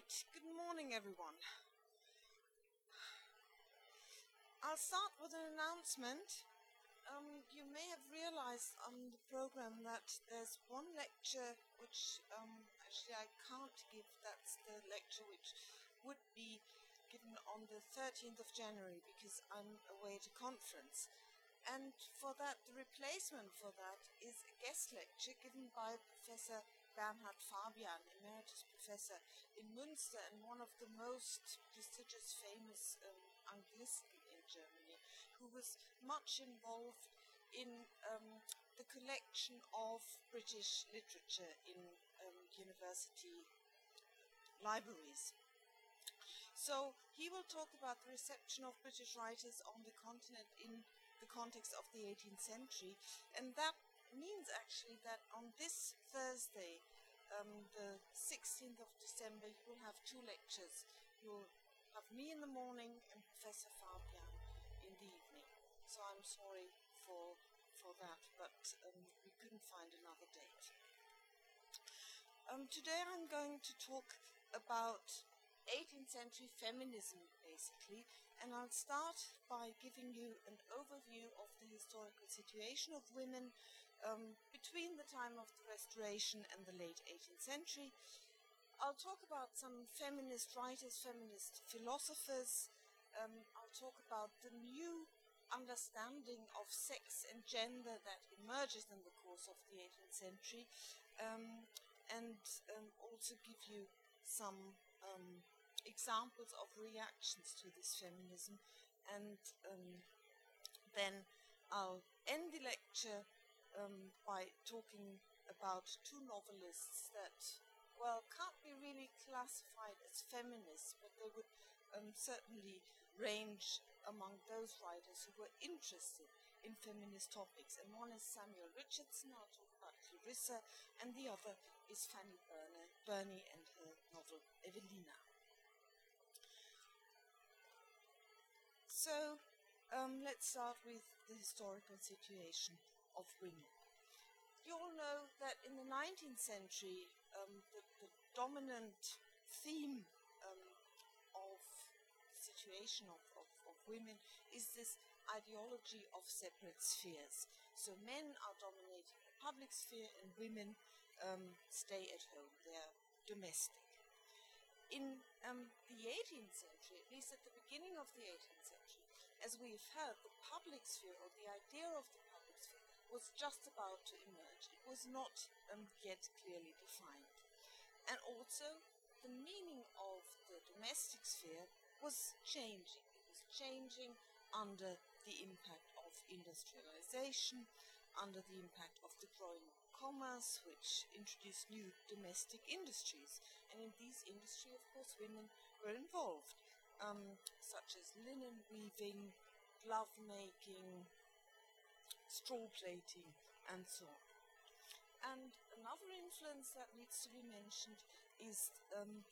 Right, good morning, everyone. I'll start with an announcement. Um, you may have realized on the program that there's one lecture which um, actually I can't give. That's the lecture which would be given on the 13th of January because I'm away at a conference. And for that, the replacement for that is a guest lecture given by Professor Bernhard Fabian, emeritus professor in Münster and one of the most prestigious, famous um, Anglisten in Germany, who was much involved in um, the collection of British literature in um, university libraries. So he will talk about the reception of British writers on the continent in the context of the 18th century, and that means actually that on this Thursday, um, the 16th of December, you will have two lectures. You'll have me in the morning and Professor Fabian in the evening. So I'm sorry for for that, but um, we couldn't find another date. Um, today I'm going to talk about 18th century feminism, basically, and I'll start by giving you an overview of the historical situation of women um, between the time of the Restoration and the late 18th century. I'll talk about some feminist writers, feminist philosophers. Um, I'll talk about the new understanding of sex and gender that emerges in the course of the 18th century, um, and um, also give you some um, examples of reactions to this feminism, and um, then I'll end the lecture um, by talking about two novelists that, well, can't be really classified as feminists, but they would um, certainly range among those writers who were interested in feminist topics. And one is Samuel Richardson, I'll talk about Clarissa, and the other is Fanny Burney and her novel Evelina. So um, let's start with the historical situation of women. You all know that in the 19th century, um, the, the, dominant theme um, of the situation of, of, of, women is this ideology of separate spheres. So men are dominating the public sphere and women um, stay at home, they're domestic. In um, the 18th century, at least at the beginning of the 18th century, as we've heard, the public sphere or the idea of the was just about to emerge. It was not um, yet clearly defined. And also, the meaning of the domestic sphere was changing. It was changing under the impact of industrialization, under the impact of the growing commerce, which introduced new domestic industries. And in these industries, of course, women were involved, um, such as linen weaving, glove making, straw plaiting, and so on. And another influence that needs to be mentioned is um,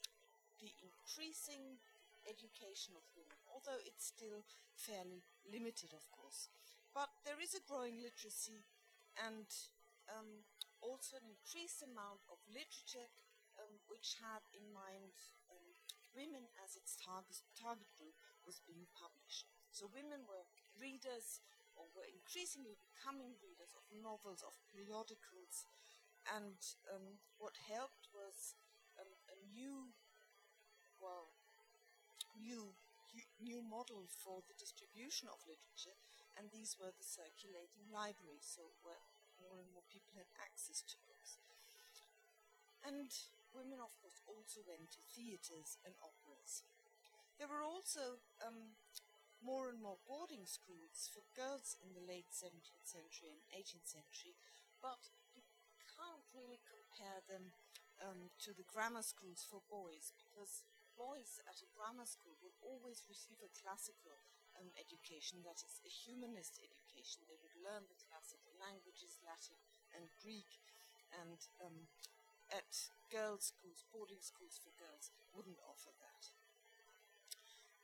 the increasing education of women, although it's still fairly limited, of course. But there is a growing literacy and um, also an increased amount of literature um, which had in mind um, women as its target, target group was being published. So women were readers were increasingly becoming readers of novels, of periodicals, and um, what helped was um, a new, well, new new model for the distribution of literature, and these were the circulating libraries, so where more and more people had access to books. And women, of course, also went to theatres and operas. There were also um, more and more boarding schools for girls in the late 17th century and 18th century, but you can't really compare them um, to the grammar schools for boys because boys at a grammar school will always receive a classical um, education, that is, a humanist education. They would learn the classical languages, Latin and Greek, and um, at girls' schools, boarding schools for girls, wouldn't offer that.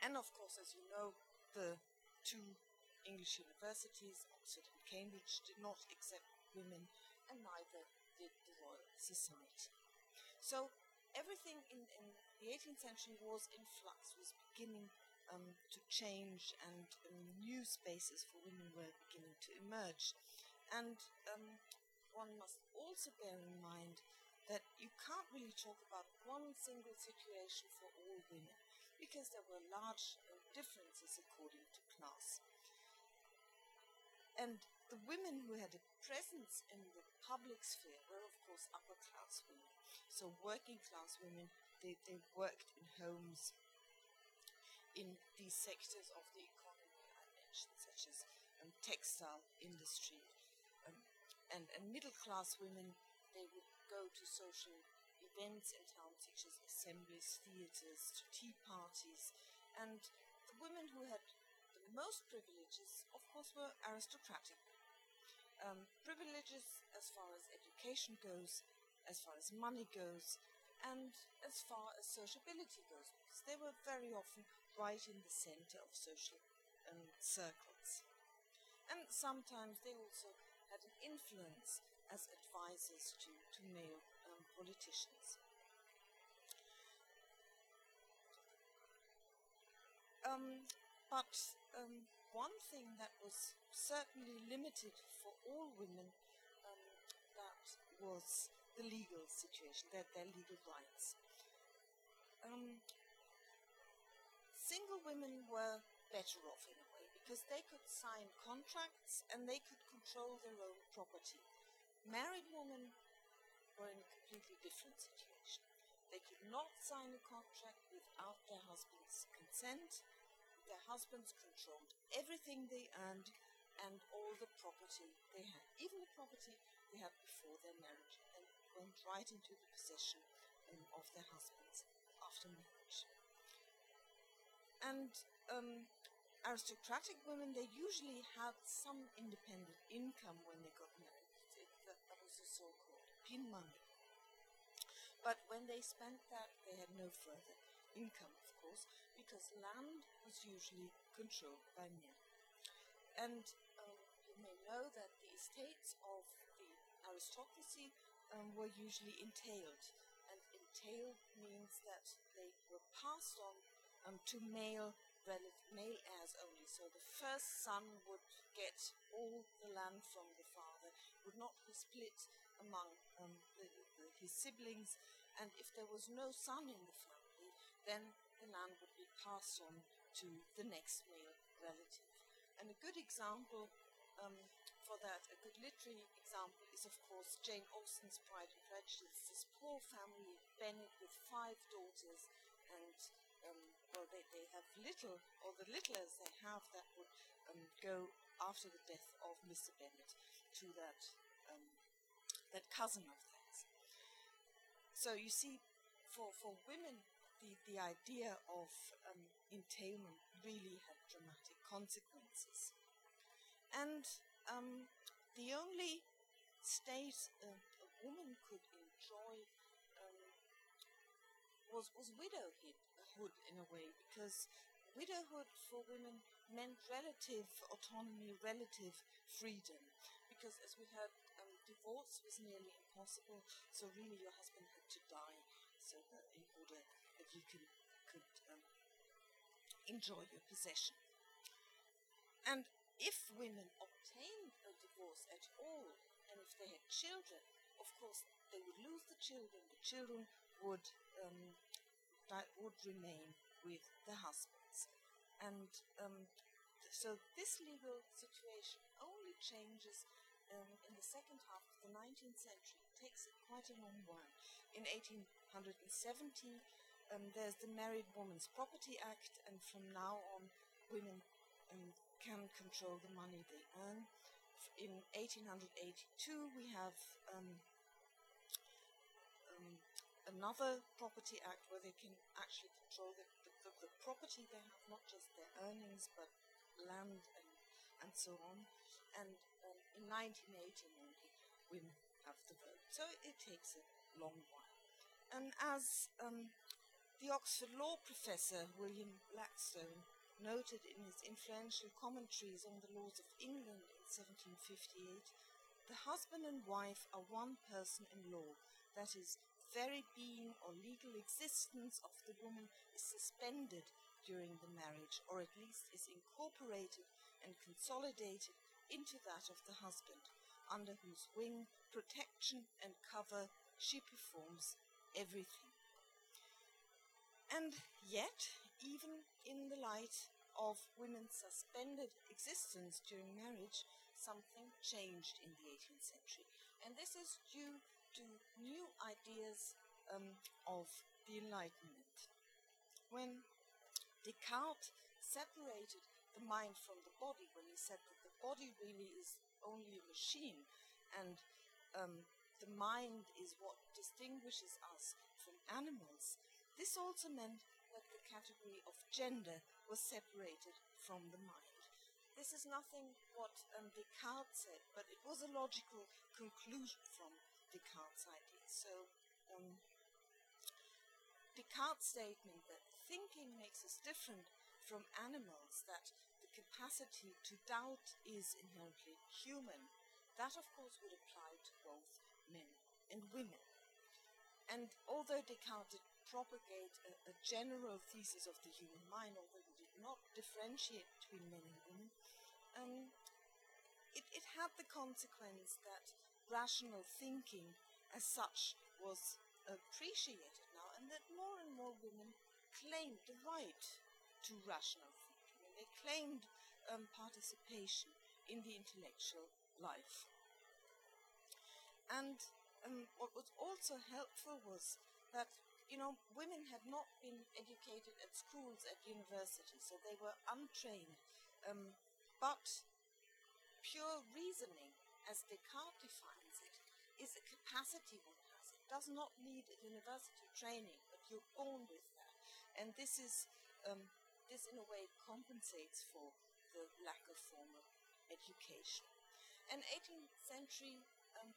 And of course, as you know, the two English universities, Oxford and Cambridge, did not accept women, and neither did the Royal Society. So everything in, in the the 18th century was in flux, was beginning um, to change, and um, new spaces for women were beginning to emerge. And um, one must also bear in mind that you can't really talk about one single situation for all women because there were large uh, differences according to class. And the women who had a presence in the public sphere were, of course, upper class women. So, working class women, they, they worked in homes in these sectors of the economy I mentioned, such as um, textile industry. Um, and, and middle class women, they would go to social events in town, such as assemblies, theatres, tea parties. And the women who had the most privileges, of course, were aristocratic. Um, privileges as far as education goes, as far as money goes, and as far as sociability goes, because they were very often right in the center of social um, circles. And sometimes they also had an influence as advisors to, to male politicians. Um, but um, one thing that was certainly limited for all women um, that was the legal situation, their, their legal rights. Um, single women were better off in a way because they could sign contracts and they could control their own property. Married women were in a completely different situation. They could not sign a contract without their husband's consent. Their husbands controlled everything they earned and all the property they had, even the property they had before their marriage, and went right into the possession um, of their husbands after marriage. And um, aristocratic women, they usually had some independent income when they got married. It, that, that was the pin money. But when they spent that, they had no further income, of course, because land was usually controlled by men. And um, you may know that the estates of the aristocracy um, were usually entailed. And entailed means that they were passed on um, to male relative, male heirs only. So the first son would get all the land from the father, would not be split among um, the, the, his siblings, and if there was no son in the family, then the land would be passed on to the next male relative. And a good example um, for that, a good literary example, is of course Jane Austen's Pride and Prejudice. This poor family, Bennet, with five daughters, and um, well, they, they have little, or the little as they have, that would um, go after the death of Mr. Bennet to that um, that cousin of theirs. So you see, for for women, the, the idea of um, entailment really had dramatic consequences. And um, the only state uh, a woman could enjoy um, was, was widowhood in a way, because widowhood for women meant relative autonomy, relative freedom. Because as we heard, divorce was nearly impossible, so really your husband had to die so that in order that you can, could um, enjoy your possession. And if women obtained a divorce at all, and if they had children, of course they would lose the children. The children would um, that would remain with the husbands, and um, so this legal situation only changes um, in the second half of the 19th century. Takes quite a long while. In 1870, um, there's the Married Woman's Property Act, and from now on, women um, can control the money they earn. In 1882, we have um, um, another property act where they can actually control the, the, the, property they have, not just their earnings, but land and, and so on. And in 1918 only, women have the vote. So it takes a long while. And as um, the Oxford law professor William Blackstone noted in his influential commentaries on the laws of England in 1758, the husband and wife are one person in law, that is, very being or legal existence of the woman is suspended during the marriage, or at least is incorporated and consolidated into that of the husband, under whose wing, protection, and cover she performs everything. And yet, even in the light of women's suspended existence during marriage, something changed in the 18th century. And this is due to new ideas um, of the Enlightenment. When Descartes separated the mind from the body, when he said body really is only a machine and um, the mind is what distinguishes us from animals, this also meant that the category of gender was separated from the mind. This is nothing what um, Descartes said, but it was a logical conclusion from Descartes' ideas. So, um, Descartes' statement that thinking makes us different from animals, that capacity to doubt is inherently human, that of course would apply to both men and women. And although Descartes did propagate a, a, general thesis of the human mind, although he did not differentiate between men and women, um, it, it had the consequence that rational thinking as such was appreciated now, and that more and more women claimed the right to rational they claimed um, participation in the intellectual life. And um, what was also helpful was that you know, women had not been educated at schools, at universities, so they were untrained. Um, but pure reasoning, as Descartes defines it, is a capacity one has. It does not need a university training, but you're born with that. And this is um, this in a way compensates for the lack of formal education. And 18th century um,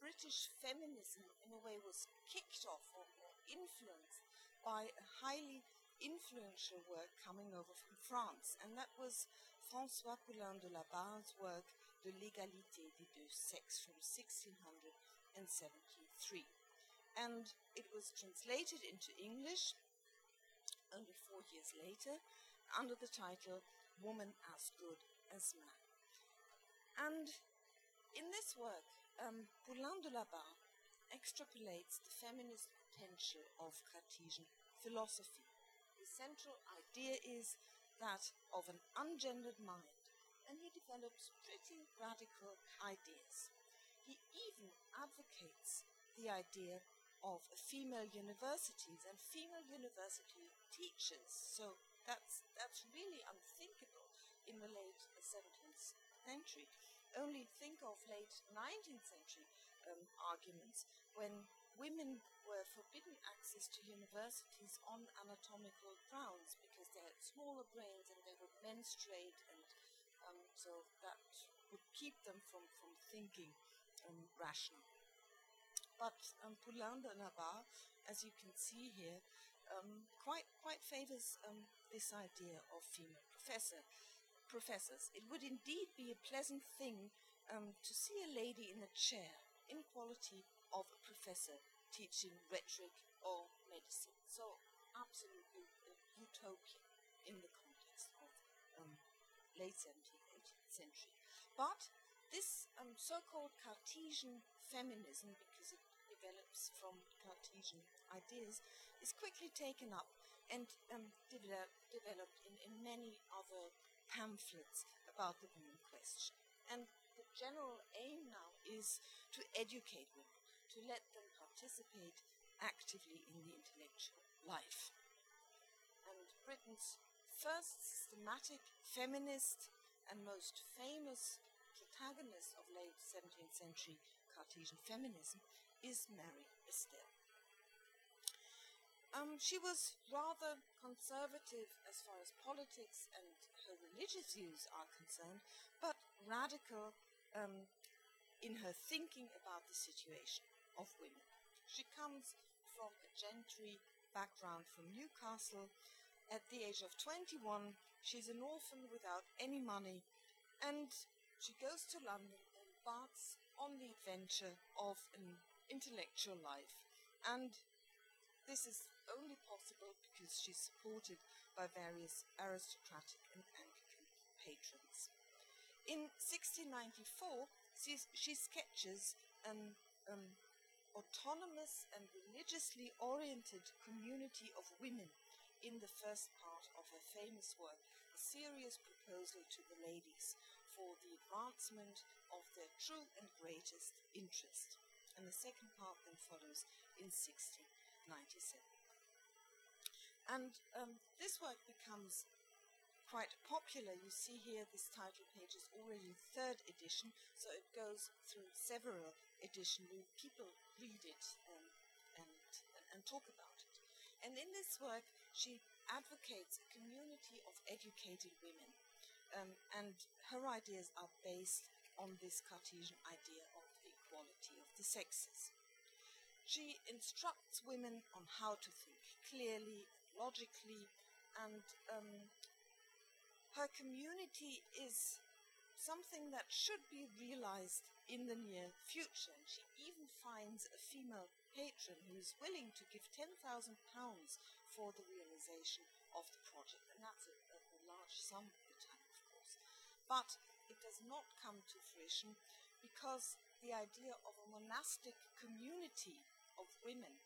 British feminism, in a way, was kicked off or influenced by a highly influential work coming over from France, and that was François Poullain de la Barre's work, De l'égalité des deux sexes, from 1673. And it was translated into English only four years later under the title Woman as Good as Man. And in this work, um, Poullain de la Barre extrapolates the feminist potential of Cartesian philosophy. The central idea is that of an ungendered mind, and he develops pretty radical ideas. He even advocates the idea of female universities and female university teachers. So that's that's really unthinkable in the late 17th century. Only think of late 19th century um, arguments when women were forbidden access to universities on anatomical grounds because they had smaller brains and they would menstruate, and um, so that would keep them from, from thinking um, rationally. But um, Poullain de la Barre, as you can see here, um, quite quite favors um, this idea of female professor professors. It would indeed be a pleasant thing um, to see a lady in a chair in quality of a professor teaching rhetoric or medicine. So, absolutely a utopia in the context of um, late 17th, 18th century. But this um, so called Cartesian feminism, because it develops from Cartesian ideas, is quickly taken up and um, develop, developed in, in many other pamphlets about the woman question. And the general aim now is to educate women, to let them participate actively in the intellectual life. And Britain's first systematic feminist and most famous protagonist of late 17th century Cartesian feminism is Mary Astell. Um, she was rather conservative as far as politics and her religious views are concerned, but radical um, in her thinking about the situation of women. She comes from a gentry background from Newcastle. At the age of 21, she's an orphan without any money, and she goes to London and embarks on the adventure of an intellectual life And this is only possible because she's supported by various aristocratic and Anglican patrons. In 1694, she, sketches an um, autonomous and religiously oriented community of women in the first part of her famous work, A Serious Proposal to the Ladies for the Advancement of Their True and Greatest Interest. And the second part then follows in 1697. And um, this work becomes quite popular. You see here this title page is already third edition, so it goes through several editions. People read it and, and, talk about it. And in this work, she advocates a community of educated women. Um, and her ideas are based on this Cartesian idea the sexes. She instructs women on how to think clearly and logically, and um, her community is something that should be realized in the near future. And she even finds a female patron who is willing to give £10,000 for the realization of the project. And that's a, a, a large sum at the time, of course. But it does not come to fruition because the idea of a monastic community of women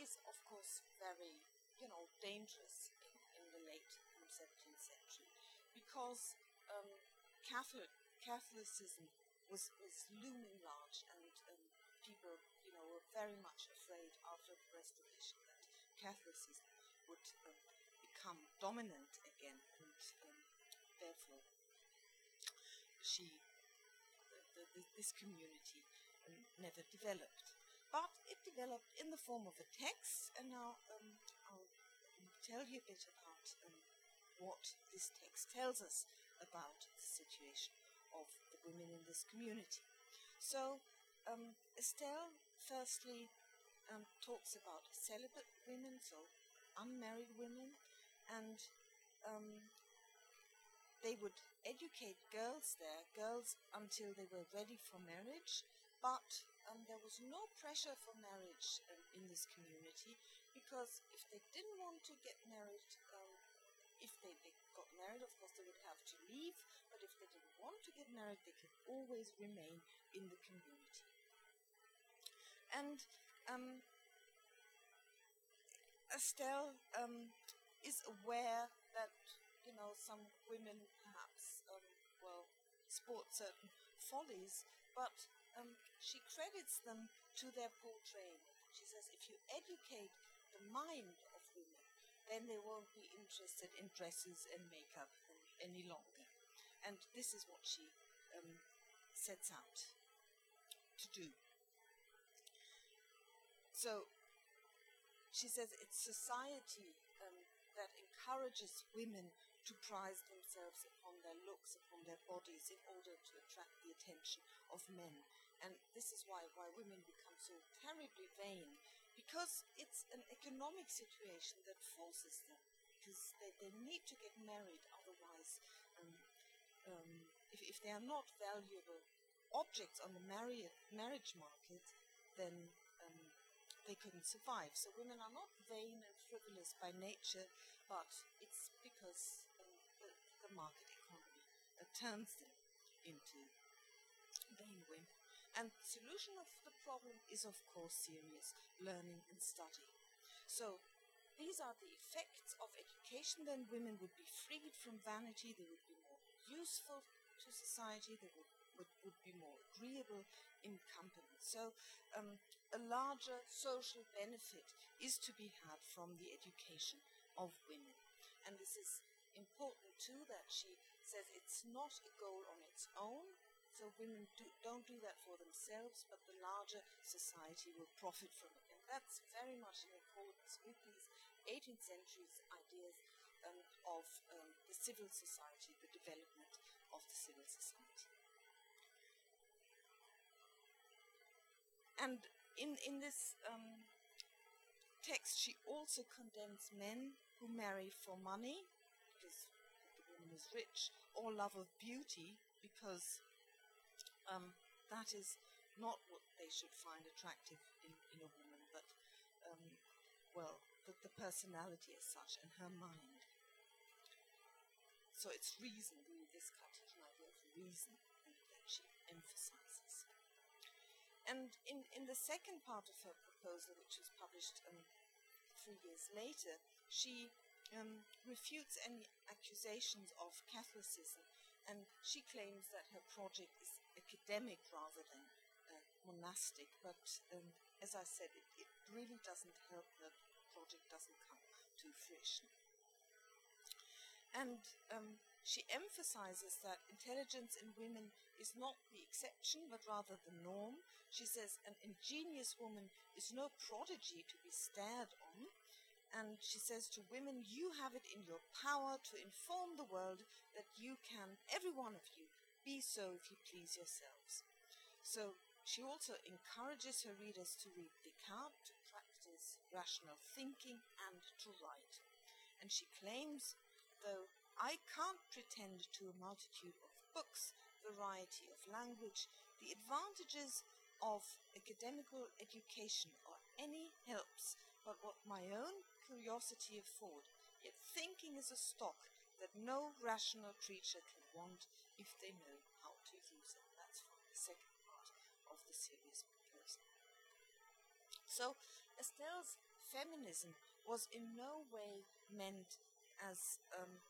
is, of course, very, you know, dangerous in, in the late 17th century because um, Catholic Catholicism was, was looming large and um, people, you know, were very much afraid after the Restoration that Catholicism would um, become dominant again and um, therefore she, the, this community never developed. But it developed in the form of a text, and now um, I'll tell you a bit about um, what this text tells us about the situation of the women in this community. So, um, Astell firstly um, talks about celibate women, so unmarried women, and um, they would educate girls there, girls until they were ready for marriage, but um, there was no pressure for marriage um, in this community because if they didn't want to get married, um, if they, they got married, of course, they would have to leave, but if they didn't want to get married, they could always remain in the community. And um, Astell um, is aware that, you know, some women perhaps, um, well, sport certain follies, but um, she credits them to their poor training. She says if you educate the mind of women, then they won't be interested in dresses and makeup any longer. And this is what she um, sets out to do. So she says it's society um, that encourages women to prize themselves upon their looks, upon their bodies, in order to attract the attention of men. And this is why, why women become so terribly vain because it's an economic situation that forces them, because they, they need to get married, otherwise, um, um, if, if they are not valuable objects on the marri- marriage market, then um, they couldn't survive. So women are not vain and frivolous by nature, but it's because turns into vain women. And the solution of the problem is, of course, serious learning and study. So these are the effects of education. Then women would be freed from vanity, they would be more useful to society, they would, would, would be more agreeable in company. So um, a larger social benefit is to be had from the education of women. And this is important too that she says it's not a goal on its own, so women do, don't do that for themselves, but the larger society will profit from it. And that's very much in accordance with these 18th century's ideas um, of um, the civil society, the development of the civil society. And in, in this um, text, she also condemns men who marry for money, because the woman is rich, or love of beauty, because um, that is not what they should find attractive in, in a woman, but well, the, the personality as such and her mind. So it's reason, this Cartesian idea of reason that she emphasizes. And in, in the second part of her proposal, which was published um, three years later, she um, refutes any accusations of Catholicism and she claims that her project is academic rather than uh, monastic. But um, as I said, it, it, really doesn't help. That the project doesn't come to fruition. And um, she emphasizes that intelligence in women is not the exception, but rather the norm. She says an ingenious woman is no prodigy to be stared on, and she says to women, You have it in your power to inform the world that you can, every one of you, be so if you please yourselves. So she also encourages her readers to read Descartes, to practice rational thinking, and to write. And she claims, though I can't pretend to a multitude of books, variety of language, the advantages of academical education or any helps but what my own curiosity afford, yet thinking is a stock that no rational creature can want if they know how to use it. That's from the second part of the serious proposal. So Astell's feminism was in no way meant as um,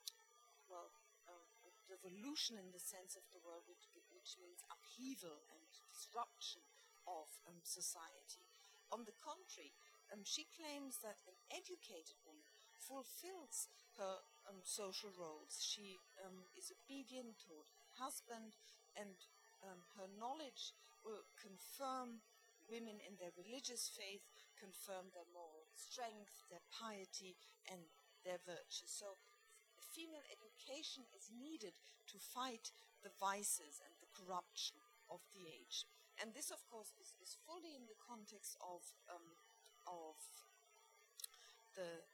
well a revolution in the sense of the word, which, which means upheaval and disruption of um, society. On the contrary, um, she claims that an educated woman fulfills her um, social roles. She um, is obedient toward her husband, and um, her knowledge will confirm women in their religious faith, confirm their moral strength, their piety, and their virtue. So, female education is needed to fight the vices and the corruption of the age. And this, of course, is, is fully in the context of um, of the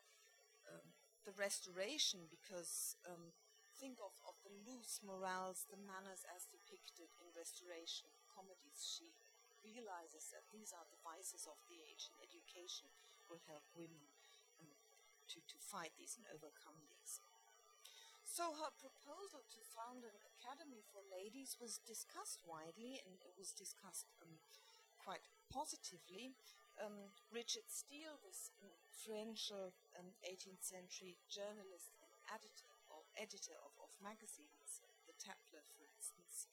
um, the restoration because um, think of, of the loose morals, the manners as depicted in restoration comedies. She realizes that these are the vices of the age, and education will help women um, to, to fight these and overcome these. So her proposal to found an academy for ladies was discussed widely, and it was discussed um, quite positively um, Richard Steele, this influential um, 18th century journalist and editor or editor of, of magazines, the Tatler, for instance,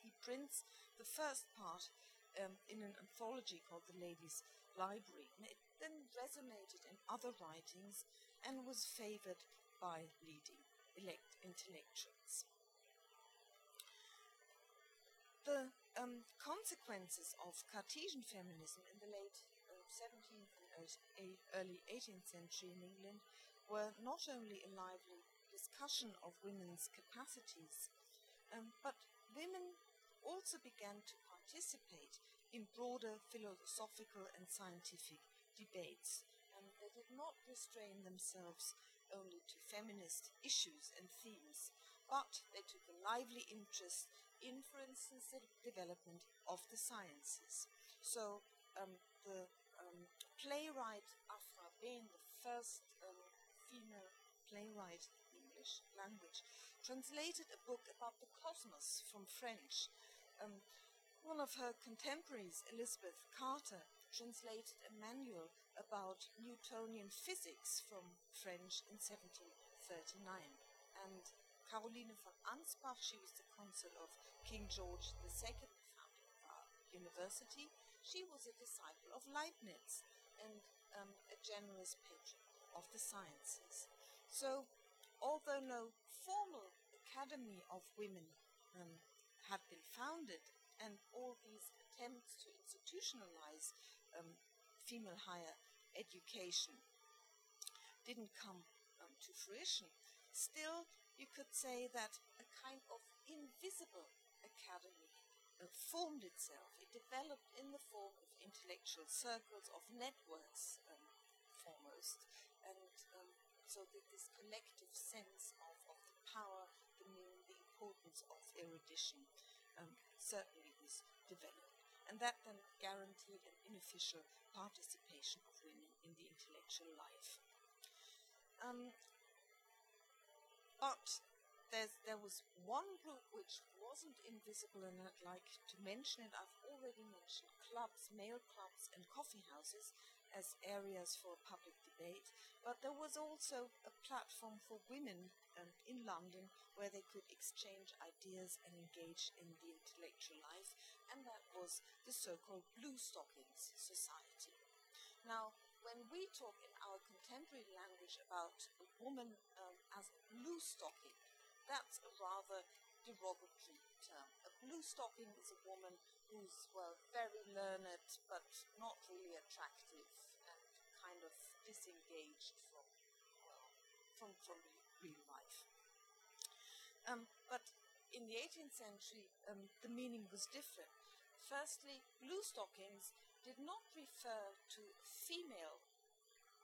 he prints the first part um, in an anthology called The Ladies' Library, and it then resonated in other writings and was favored by leading elect intellectuals. The um, consequences of Cartesian feminism in the late uh, 17th and early 18th century in England were not only a lively discussion of women's capacities, um, but women also began to participate in broader philosophical and scientific debates. And they did not restrain themselves only to feminist issues and themes, but they took a lively interest in, for instance, the development of the sciences. So um, the um, playwright Aphra Behn, the first um, female playwright in English language, translated a book about the cosmos from French. Um, one of her contemporaries, Elizabeth Carter, translated a manual about Newtonian physics from French in 1739. And Caroline von Ansbach, she was the consul of King George II, the founding of our university. She was a disciple of Leibniz and um, a generous patron of the sciences. So, although no formal academy of women um, had been founded, and all these attempts to institutionalize um, female higher education didn't come um, to fruition, still you could say that a kind of invisible academy formed itself. It developed in the form of intellectual circles, of networks, um, foremost, and um, so that this collective sense of, of the power, the meaning, the importance of erudition um, certainly was developed. and that then guaranteed an unofficial participation of women in the intellectual life. Um, but there was one group which wasn't invisible, and I'd like to mention it. I've already mentioned clubs, male clubs, and coffee houses as areas for public debate, but there was also a platform for women um, in London where they could exchange ideas and engage in the intellectual life, and that was the so called Blue Stockings Society. Now, when we talk in our contemporary language about a woman um, as a blue stocking, that's a rather derogatory term. A blue stocking is a woman who's, well, very learned but not really attractive and kind of disengaged from, well, from, from real life. Um, but in the 18th century, um, the meaning was different. Firstly, blue stockings did not refer to female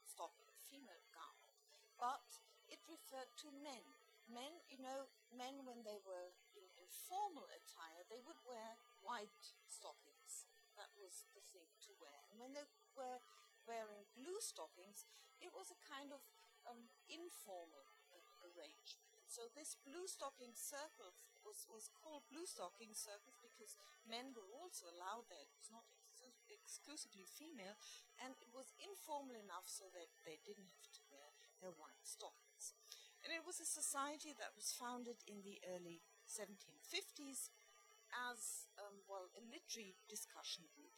stocking, female garment, but it referred to men. Men, you know, men when they were in, in formal attire, they would wear white stockings. That was the thing to wear. And when they were wearing blue stockings, it was a kind of um, informal arrangement. So this blue stocking circle was, was called blue stocking circles because men were also allowed there. It was not exclusively female, and it was informal enough so that they didn't have to wear their white stockings. And it was a society that was founded in the early 1750s as, um, well, a literary discussion group.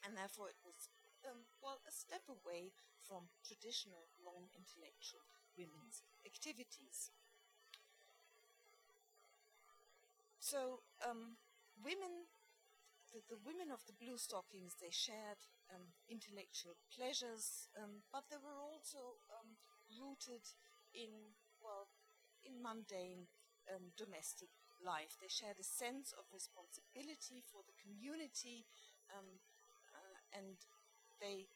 And therefore it was, um, well, a step away from traditional non intellectual women's activities. So, um, women the, the women of the blue stockings they shared um, intellectual pleasures, um, but they were also um, rooted in well in mundane um, domestic life. They shared a sense of responsibility for the community, um, uh, and they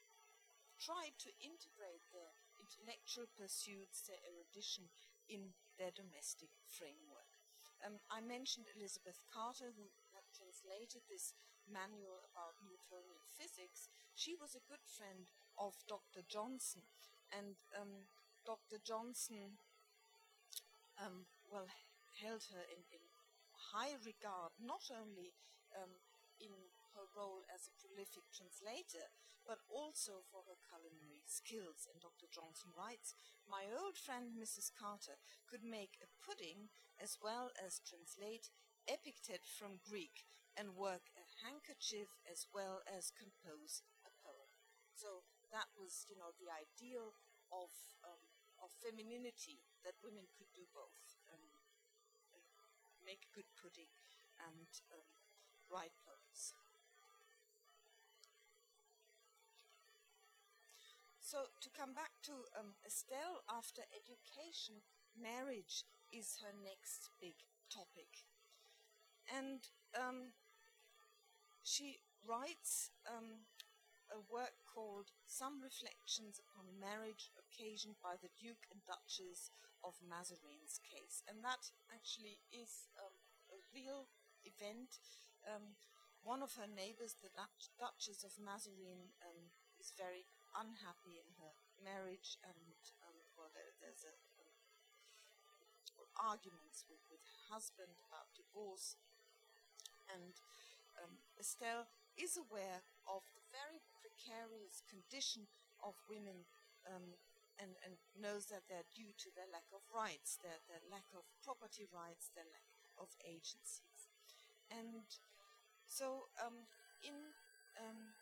tried to integrate their intellectual pursuits, their erudition, in their domestic framework. Um, I mentioned Elizabeth Carter, who translated this manual about Newtonian physics, she was a good friend of Dr. Johnson. And um, Dr. Johnson, um, well, held her in, in, high regard, not only um, in her role as a prolific translator, but also for her culinary skills. And Dr. Johnson writes My old friend Mrs. Carter could make a pudding as well as translate epithet from Greek and work a handkerchief as well as compose a poem. So that was, you know, the ideal of um, of femininity that women could do both, um, make good pudding and um, write poems. So to come back to um, Astell, after education, marriage is her next big topic. And um, she writes um, a work called Some Reflections upon Marriage Occasioned by the Duke and Duchess of Mazarin's Case. And that actually is um, a real event. Um, one of her neighbors, the Duchess of Mazarin, um, is very unhappy in her marriage, and um, well, there, there's a, arguments with, with her husband about divorce and um, Astell is aware of the very precarious condition of women um, and, and, knows that they're due to their lack of rights, their, their lack of property rights, their lack of agencies. And so um, in, um,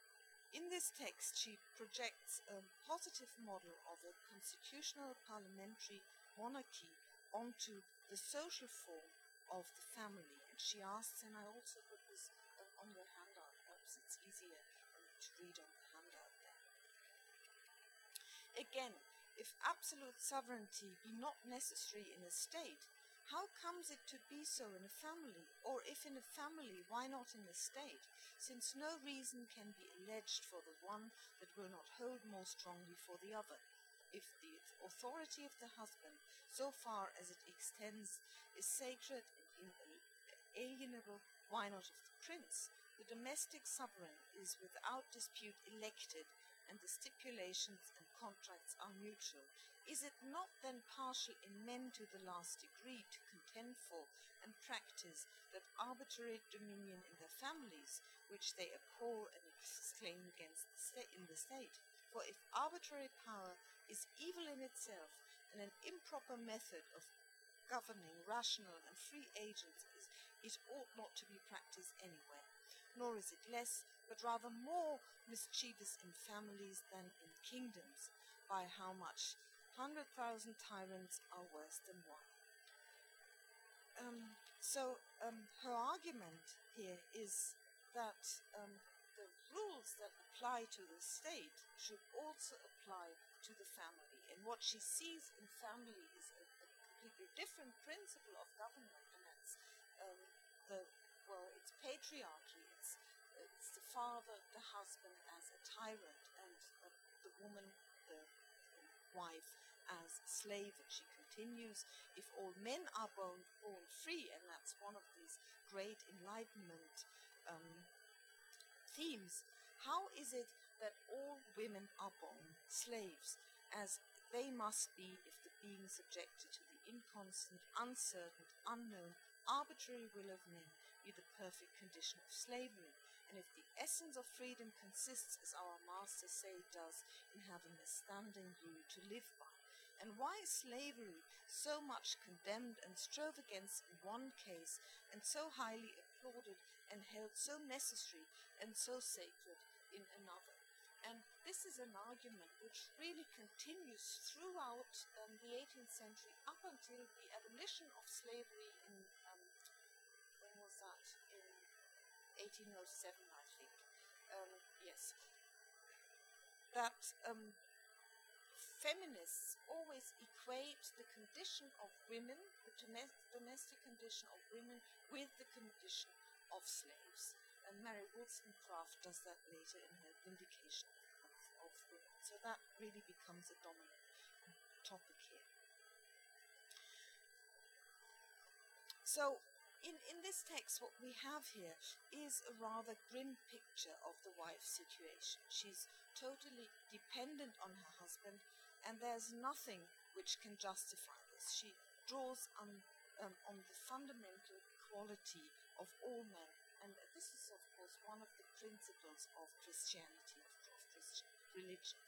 in this text, she projects a positive model of a constitutional parliamentary monarchy onto the social form of the family. She asks, and I also put this uh, on your handout, perhaps it's easier to read on the handout there. Again, if absolute sovereignty be not necessary in a state, how comes it to be so in a family? Or if in a family, why not in a state? Since no reason can be alleged for the one that will not hold more strongly for the other if the authority of the husband, so far as it extends, is sacred and inalienable, why not of the prince? the domestic sovereign is without dispute elected, and the stipulations and contracts are mutual, is it not then partial in men to the last degree to contend for and practice that arbitrary dominion in their families, which they abhor and exclaim against the state, in the state? For if arbitrary power is evil in itself, and an improper method of governing rational and free agents it ought not to be practiced anywhere, nor is it less, but rather more mischievous in families than in kingdoms, by how much hundred thousand tyrants are worse than one. Um, so um, her argument here is that um, the rules that apply to the state should also apply to the family, and what she sees in family is a, a completely different principle of government, the well, it's patriarchy. It's it's the father, the husband as a tyrant, and the woman, the wife, as slave. And she continues, if all men are born, born free, and that's one of these great Enlightenment um, themes, how is it that all women are born slaves, as they must be if the being subjected to the inconstant, uncertain, unknown, arbitrary will of men be the perfect condition of slavery? And if the essence of freedom consists, as our masters say it does, in having a standing rule to live by, and why is slavery so much condemned and strove against in one case, and so highly applauded and held so necessary and so sacred in another? And this is an argument which really continues throughout um, the 18th century up until the abolition of slavery in, um, when was that? In 1807, I think. Um, yes. That um, feminists always equate the condition of women, the domestic condition of women, with the condition of slaves. And Mary Wollstonecraft does that later in her Vindication of, of Women. So that really becomes a dominant topic here. So in, in this text, what we have here is a rather grim picture of the wife's situation. She's totally dependent on her husband, and there's nothing which can justify this. She draws on, um, on the fundamental quality of all men and this is, of course, one of the principles of Christianity, of Christian religion.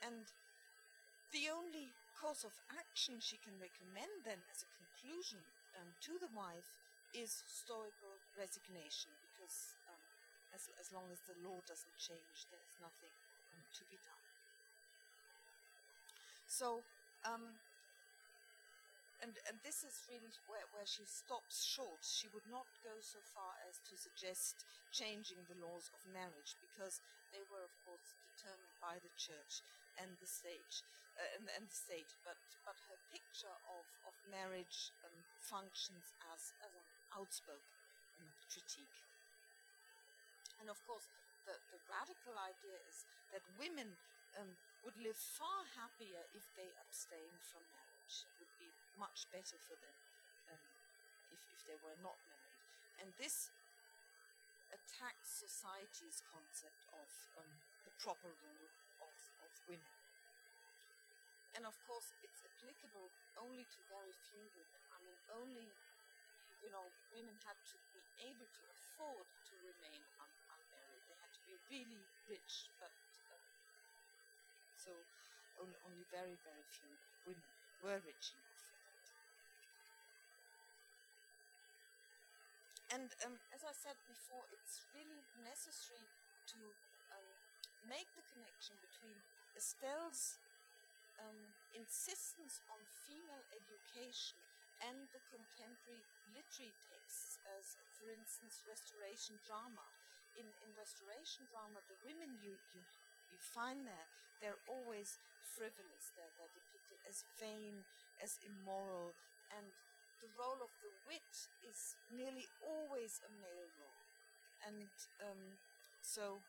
And the only course of action she can recommend, then, as a conclusion um, to the wife, is stoical resignation, because um, as, as long as the law doesn't change, there's nothing um, to be done. So, um, and, and this is really where, where she stops short. She would not go so far as to suggest changing the laws of marriage because they were, of course, determined by the church and the state, uh, and, and, the state. But but her picture of of marriage um, functions as as an outspoken critique. And of course, the, the radical idea is that women um, would live far happier if they abstained from marriage. It would be much better for them um, if, if they were not married. And this attacks society's concept of um, the proper role of, of women. And of course, it's applicable only to very few women. I mean, only, you know, women had to be able to afford to remain un- unmarried. They had to be really rich, but uh, so only, very, very few women were rich enough. And um, as I said before, it's really necessary to um, make the connection between Astell's um, insistence on female education and the contemporary literary texts, as, for instance, Restoration drama. In, in Restoration drama, the women you, you, you find there, they're always frivolous. They're, they're depicted as vain, as immoral, and the role of the wit is nearly always a male role. And um, so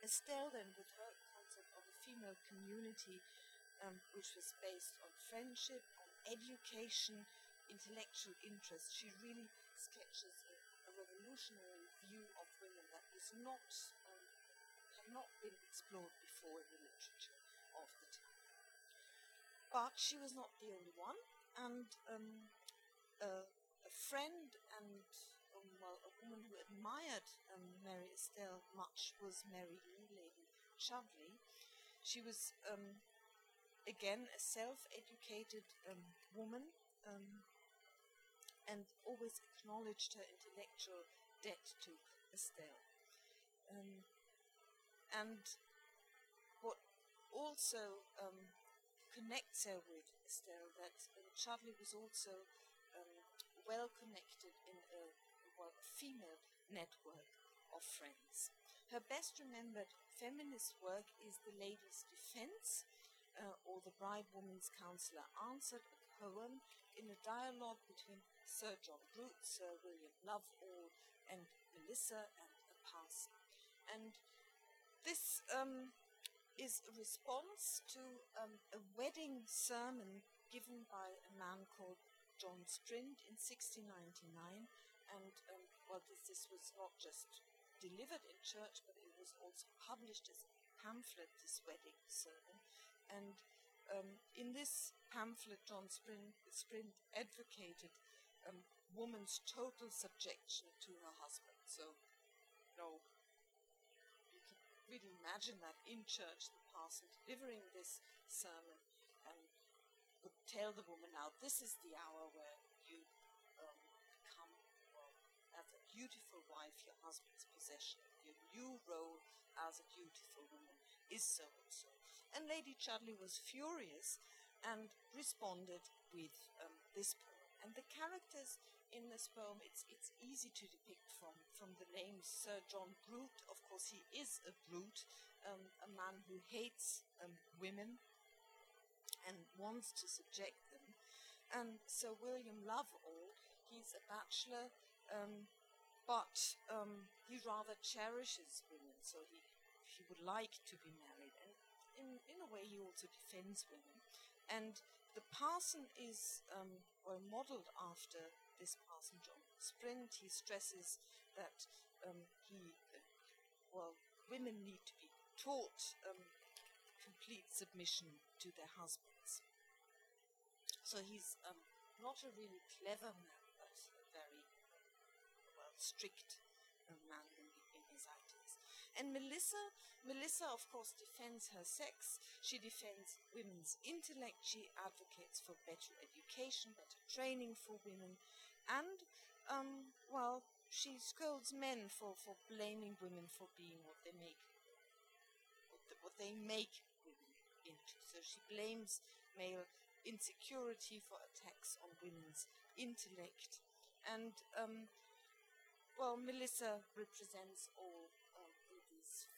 Astell then, with her concept of a female community, um, which was based on friendship, on education, intellectual interest, she really sketches a, a revolutionary view of women that was not um, had not been explored before in the literature of the time. But she was not the only one, and um, a, a, friend and um, well, a woman who admired um, Mary Astell much was Mary Lee, Lady Chudleigh. She was um, again a self-educated um, woman and always acknowledged her intellectual debt to Astell. Um, and what also um, connects her with Astell, that um, was also um, well connected in a female network of friends. Her best remembered feminist work is The Lady's Defense, uh, or The Bride Woman's Counselor Answered, a poem in a dialogue between Sir John Brute, Sir William Loveall, and Melissa and a parson. And this um, is a response to um, a wedding sermon given by a man called John Sprint in 1699. And um, well, this, this was not just delivered in church, but it was also published as a pamphlet, this wedding sermon. And um, in this pamphlet, John Sprint, Strinde advocated um, woman's total subjection to her husband. So, you know, you can really imagine that in church, the parson delivering this sermon and would tell the woman, now this is the hour where you um, become, well, as a beautiful wife, your husband's possession. Your new role as a beautiful woman is so and so. And Lady Chudleigh was furious and responded with um, this poem. And the characters in this poem, it's, it's easy to depict from, from the name Sir John Brute, Of course, he is a brute, um, a man who hates um, women and wants to subject them. And Sir William Loveall, he's a bachelor, um, but um, he rather cherishes women, so he, he would like to be married. And in, in a way, he also defends women. And the parson is um, well modeled after this parson John Sprint. He stresses that um, he, uh, well, women need to be taught um, complete submission to their husbands. So he's um, not a really clever man, but a very well strict uh, man in, in his ideas. And Melissa, Melissa, of course, defends her sex. She defends women's intellect. She advocates for better education, better training for women, and, um, well, she scolds men for, for blaming women for being what they make, what, the, what they make women into. So she blames male insecurity for attacks on women's intellect. And, um, well, Melissa represents all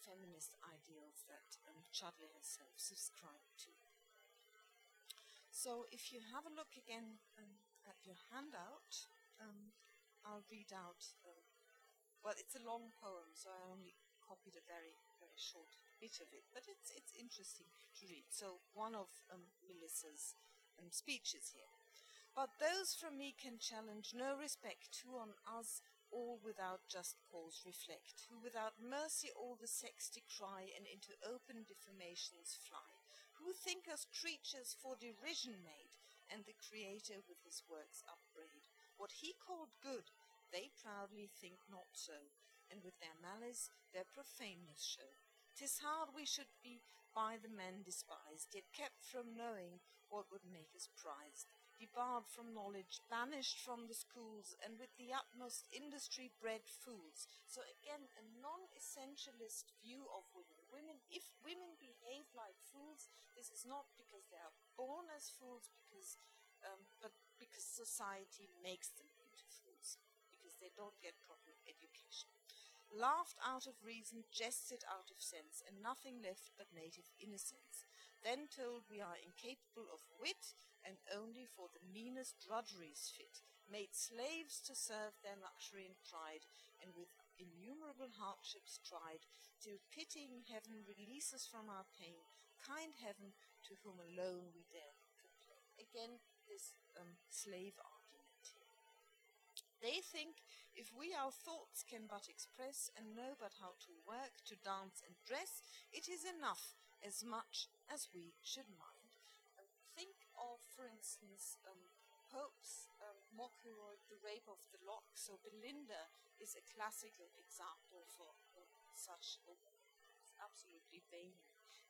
feminist ideals that um, Chudleigh herself subscribed to. So if you have a look again um, at your handout, um, I'll read out, um, well, it's a long poem, so I only copied a very, very short bit of it, but it's, it's interesting to read. So one of um, Melissa's um, speeches here. But those from me can challenge no respect who on us all without just cause reflect, who without mercy all the sex decry and into open defamations fly, who think us creatures for derision made, and the Creator with his works upbraid. What he called good, they proudly think not so, and with their malice their profaneness show. Tis hard we should be by the men despised, yet kept from knowing what would make us prized debarred from knowledge, banished from the schools, and with the utmost industry bred fools. So again, a non-essentialist view of women. Women, if women behave like fools, this is not because they are born as fools, because, um, but because society makes them into fools, because they don't get proper education. Laughed out of reason, jested out of sense, and nothing left but native innocence. Then told we are incapable of wit, and only for the meanest drudgeries fit, made slaves to serve their luxury and pride, and with innumerable hardships tried, till pitying heaven release us from our pain, kind heaven to whom alone we dare complain. Again, this um, slave argument. They think if we our thoughts can but express and know but how to work, to dance and dress, it is enough as much as we should mind. Um, for instance, um, Pope's um, mockery The Rape of the Lock. So Belinda is a classical example for such a absolutely vain,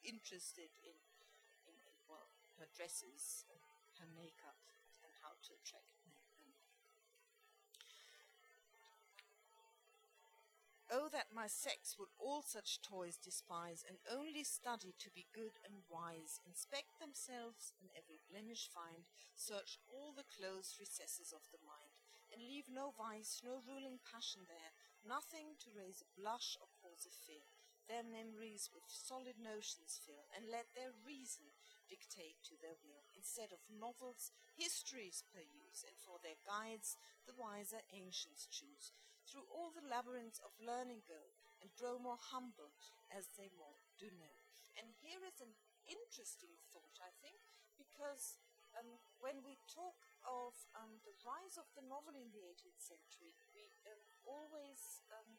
interested in, in, in well, her dresses, her makeup, and how to attract men. Oh, that my sex would all such toys despise, and only study to be good and wise, inspect themselves, and every blemish find, search all the close recesses of the mind, and leave no vice, no ruling passion there, nothing to raise a blush or cause a fear. Their memories with solid notions fill, and let their reason dictate to their will, instead of novels, histories peruse, and for their guides the wiser ancients choose through all the labyrinths of learning go and grow more humble as they more do know. And here is an interesting thought, I think, because um, when we talk of um, the rise of the novel in the 18th century, we um, always um,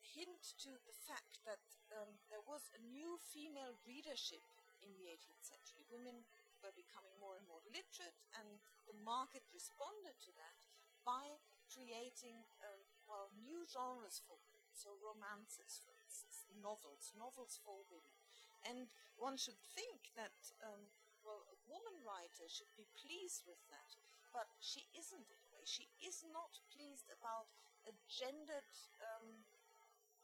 hint to the fact that um, there was a new female readership in the 18th century. Women were becoming more and more literate, and the market responded to that by creating um, well new genres for women, so romances, for instance, novels, novels for women, and one should think that um, well a woman writer should be pleased with that, but she isn't anyway. She is not pleased about a gendered um,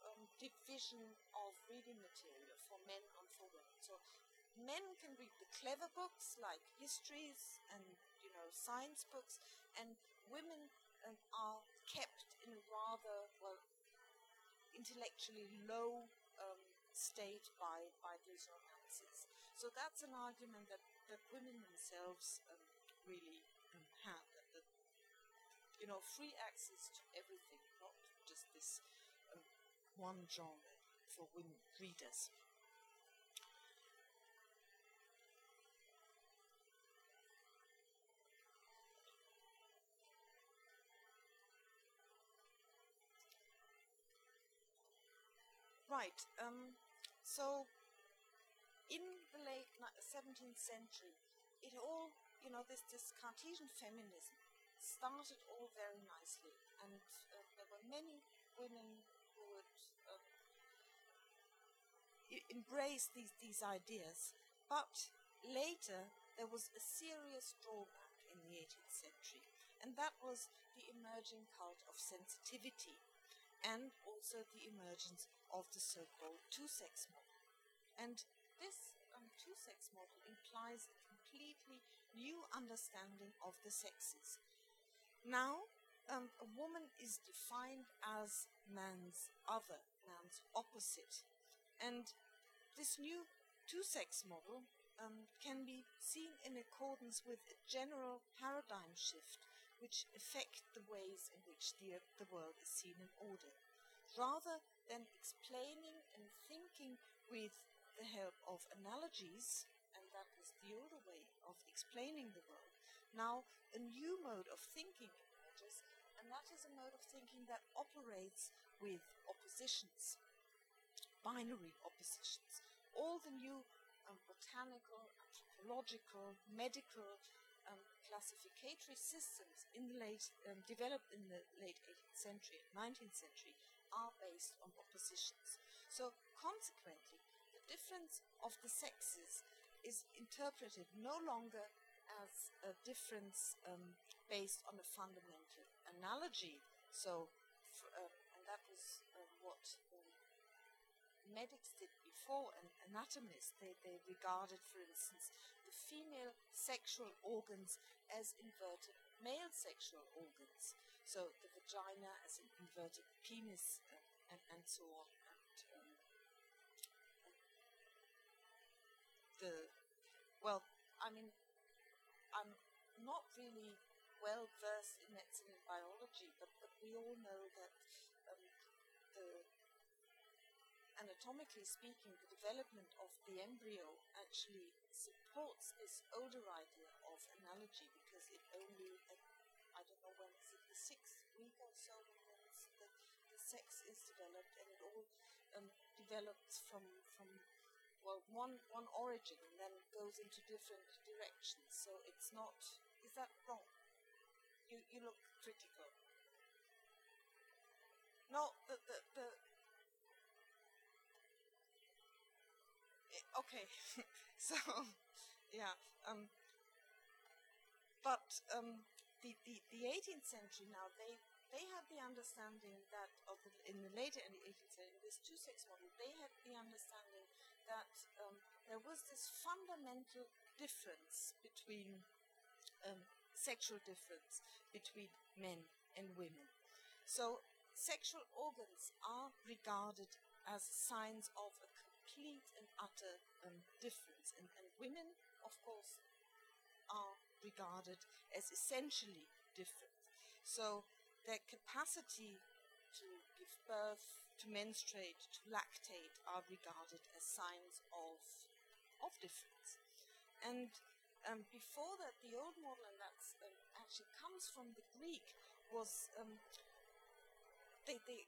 um, division of reading material for men and for women. So men can read the clever books like histories and you know science books, and women um, are kept in a rather well intellectually low um, state by by these romances. So that's an argument that, that women themselves um, really um, have that, that you know free access to everything, not just this um, one genre for women readers. Right. Um, so, in the late 17th century, it all, you know, this, this Cartesian feminism started all very nicely. And uh, there were many women who would uh, embrace these, these ideas. But later, there was a serious drawback in the 18th century, and that was the emerging cult of sensitivity and also the emergence of the so-called two-sex model. And this um, two-sex model implies a completely new understanding of the sexes. Now, um, a woman is defined as man's other, man's opposite. And this new two-sex model um, can be seen in accordance with a general paradigm shift which affect the ways in which the, the world is seen and ordered. Rather than explaining and thinking with the help of analogies, and that was the older way of explaining the world, now a new mode of thinking emerges, and that is a mode of thinking that operates with oppositions, binary oppositions. All the new um, botanical, anthropological, medical, classificatory systems in the late, um, developed in the late 18th century, 19th century, are based on oppositions. So consequently, the difference of the sexes is interpreted no longer as a difference um, based on a fundamental analogy. So, uh, and that was uh, what um, medics did before, and anatomists, they, they regarded, for instance, the female sexual organs as inverted male sexual organs. So the vagina as an inverted penis uh, and, and so on. And, um, the, well, I mean, I'm not really well versed in medicine and biology, but, but we all know that um, the anatomically speaking, the development of the embryo actually supports this older idea of analogy because it only I don't know when is it the sixth week or so when the, the sex is developed, and it all um, develops from from well one one origin and then goes into different directions. So it's not. Is that wrong? You you look critical. No, the the, the okay. so yeah. Um, but um, the, the, the 18th century now, they, they had the understanding that, the, in the later 18th century, this two sex model, they had the understanding that um, there was this fundamental difference between um, sexual difference between men and women. So sexual organs are regarded as signs of a complete and utter um, difference, and, and women, of course, are regarded as essentially different. So their capacity to give birth, to menstruate, to lactate are regarded as signs of, of difference. And um, before that, the old model, and that um, actually comes from the Greek, was um, they, they,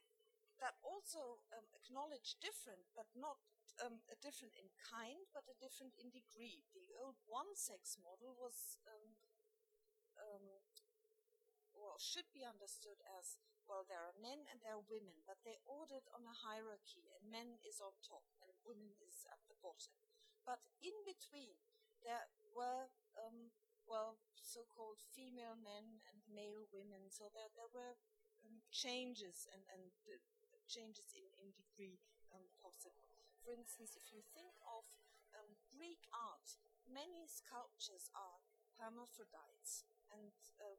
that also um, acknowledged different, but not um, a different in kind, but a different in degree. The old one-sex model was, um, um, well, should be understood as well. There are men and there are women, but they're ordered on a hierarchy, and men is on top and women is at the bottom. But in between, there were um, well, so-called female men and male women. So there there were um, changes and and uh, changes in, in degree um, possible. For instance, if you think of um, Greek art, many sculptures are hermaphrodites, and uh,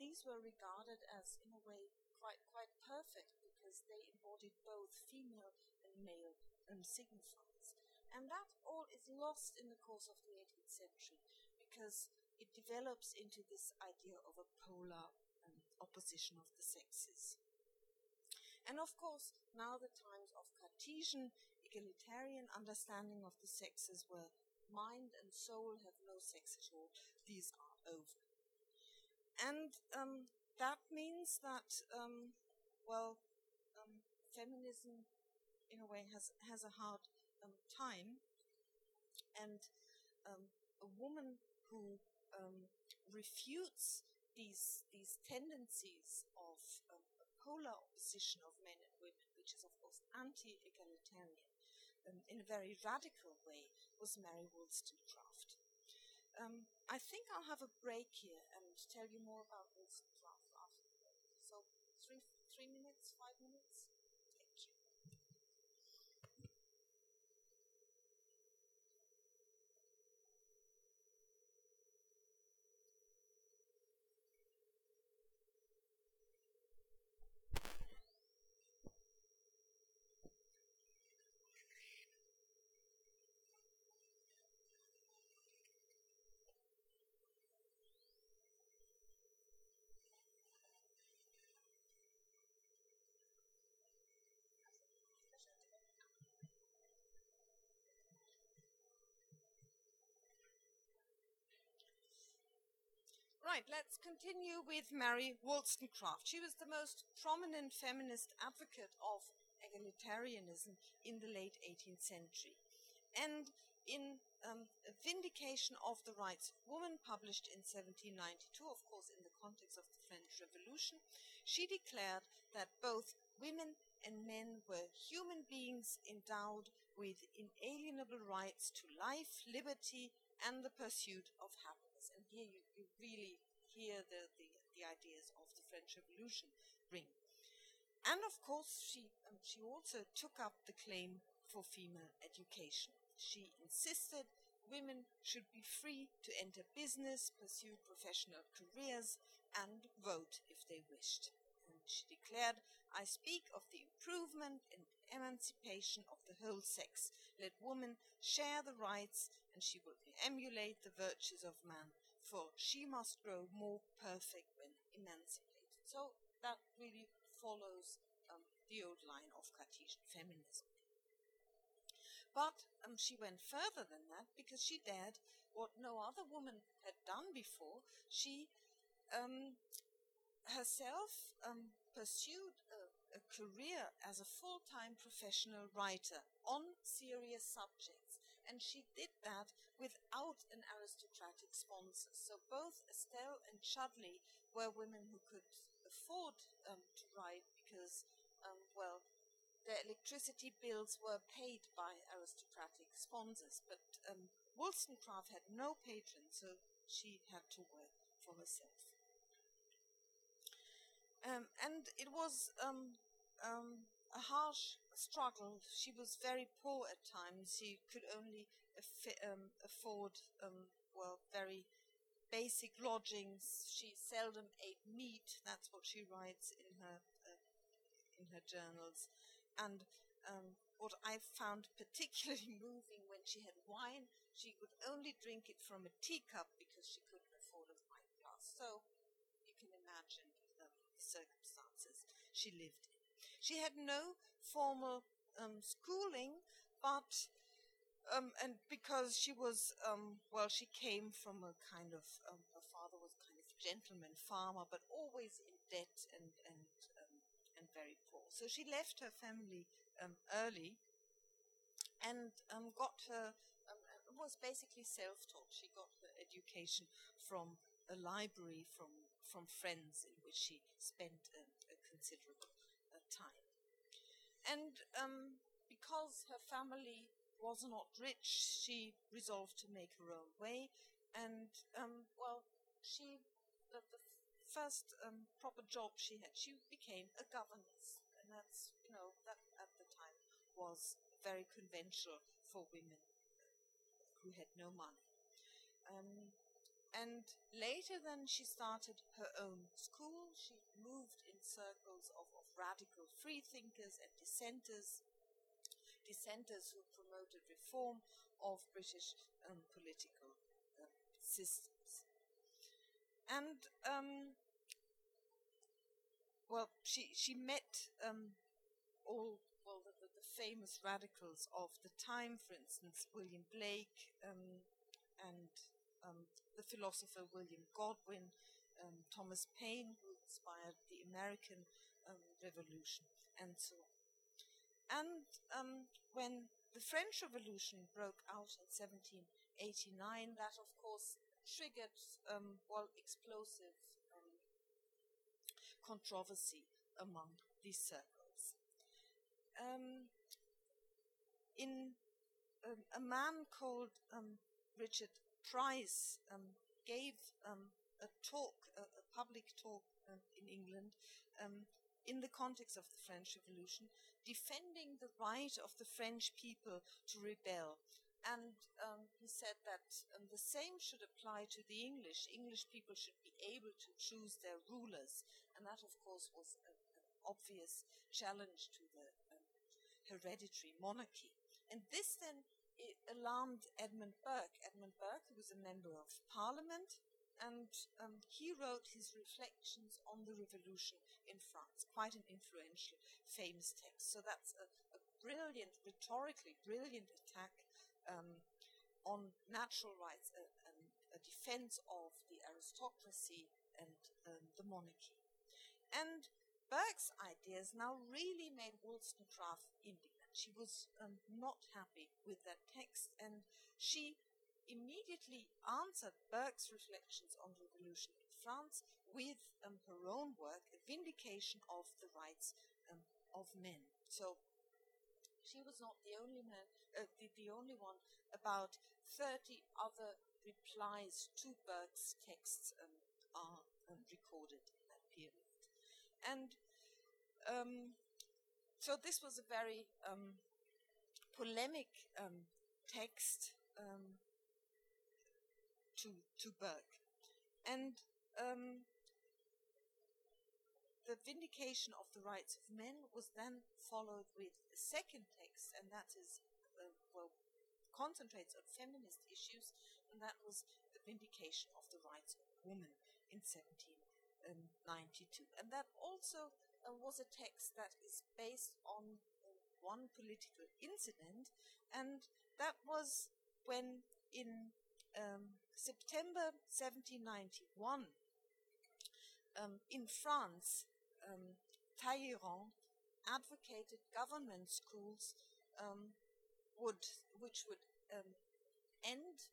these were regarded as, in a way, quite quite perfect because they embodied both female and male um, signifiers. And that all is lost in the course of the 18th century because it develops into this idea of a polar um, opposition of the sexes. And of course, now the times of Cartesian egalitarian understanding of the sexes where mind and soul have no sex at all, these are over. And um, that means that, um, well, um, feminism in a way has, has a hard um, time. And um, a woman who um, refutes these, these tendencies of polar opposition of men and women, which is, of course, anti egalitarian, um, in a very radical way was Mary Wollstonecraft. Um, I think I'll have a break here and tell you more about Wollstonecraft after the break. So, three, three minutes, five minutes? Right, let's continue with Mary Wollstonecraft. She was the most prominent feminist advocate of egalitarianism in the late 18th century. And in um, Vindication of the Rights of Woman, published in 1792, of course, in the context of the French Revolution, she declared that both women and men were human beings endowed with inalienable rights to life, liberty, and the pursuit of happiness. And here you, you really hear the, the, the, ideas of the French Revolution ring. And of course, she, um, she also took up the claim for female education. She insisted women should be free to enter business, pursue professional careers, and vote if they wished and she declared, I speak of the improvement and emancipation of the whole sex. Let woman share the rights, and she will emulate the virtues of man, for she must grow more perfect when emancipated. So that really follows um, the old line of Cartesian feminism. But um, she went further than that because she dared what no other woman had done before. She um, herself um, pursued a, a career as a full time professional writer on serious subjects. And she did that without an aristocratic sponsor. So both Astell and Chudleigh were women who could afford um, to write because, um, well, their electricity bills were paid by aristocratic sponsors. But um, Wollstonecraft had no patron, so she had to work for herself. Um, and it was um, um, a harsh struggle. She was very poor at times. She could only um, afford, um, well, very basic lodgings. She seldom ate meat. That's what she writes in her uh, in her journals. And um, what I found particularly moving when she had wine, she would only drink it from a teacup because she couldn't afford a wine glass. So you can imagine the circumstances she lived in. She had no formal um, schooling, but um, and because she was um, well, she came from a kind of um, her father was kind of gentleman farmer, but always in debt and and um, and very poor. So she left her family um, early and got her was basically self-taught. She got her education from a library from from friends in which she spent a, a considerable uh, time. And um, because her family was not rich, she resolved to make her own way. And um, well, she the, the first um, proper job she had, she became a governess, and that's you know that at the time was very conventional for women who had no money. Um, and later, then, she started her own school. She moved in circles of, of radical freethinkers and dissenters, dissenters who promoted reform of British um, political uh, systems. And, um, well, she, she met um, all well, the, the, famous radicals of the time, for instance, William Blake um, and um, the philosopher William Godwin, um, Thomas Paine, who inspired the American um, Revolution, and so on. And um, when the French Revolution broke out in 1789, that of course triggered um, well explosive um, controversy among these circles. in a man called Richard Price um, gave um, a talk, a, a public talk uh, in England, um, in the context of the French Revolution, defending the right of the French people to rebel. And um, he said that um, the same should apply to the English. English people should be able to choose their rulers. And that, of course, was an obvious challenge to the um, hereditary monarchy. And this then it alarmed Edmund Burke. Edmund Burke, was a member of parliament, and um, he wrote his reflections on the revolution in France, quite an influential, famous text. So that's a, a brilliant, rhetorically brilliant attack um, on natural rights, a, a, a, defense of the aristocracy and um, the monarchy. And Burke's ideas now really made Wollstonecraft indignant. She was um, not happy with that text, and she immediately answered Burke's reflections on the revolution in France with um, her own work, a vindication of the rights um, of men. So she was not the only man, uh, the, the, only one. About thirty other replies to Burke's texts um, are um, recorded in that period, and um, so this was a very um, polemic um, text um, to to Burke, and um, the vindication of the rights of men was then followed with a second text, and that is uh, well concentrates on feminist issues, and that was the vindication of the rights of women in 1792, and that also was a text that is based on one political incident, and that was when in um, September 1791, um, in France, um, Talleyrand advocated government schools um, would, which would um, end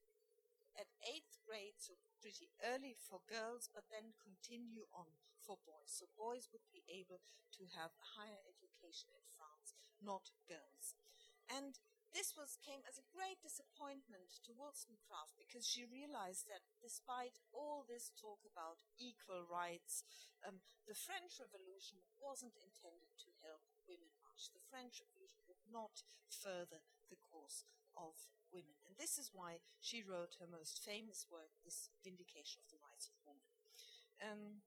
at eighth grade, so pretty early for girls, but then continue on for boys. So boys would be able to have higher education in France, not girls. And this was came as a great disappointment to Wollstonecraft because she realized that despite all this talk about equal rights, um, the French Revolution wasn't intended to help women much. The French Revolution would not further the cause of women, and this is why she wrote her most famous work, this Vindication of the Rights of Woman. Um,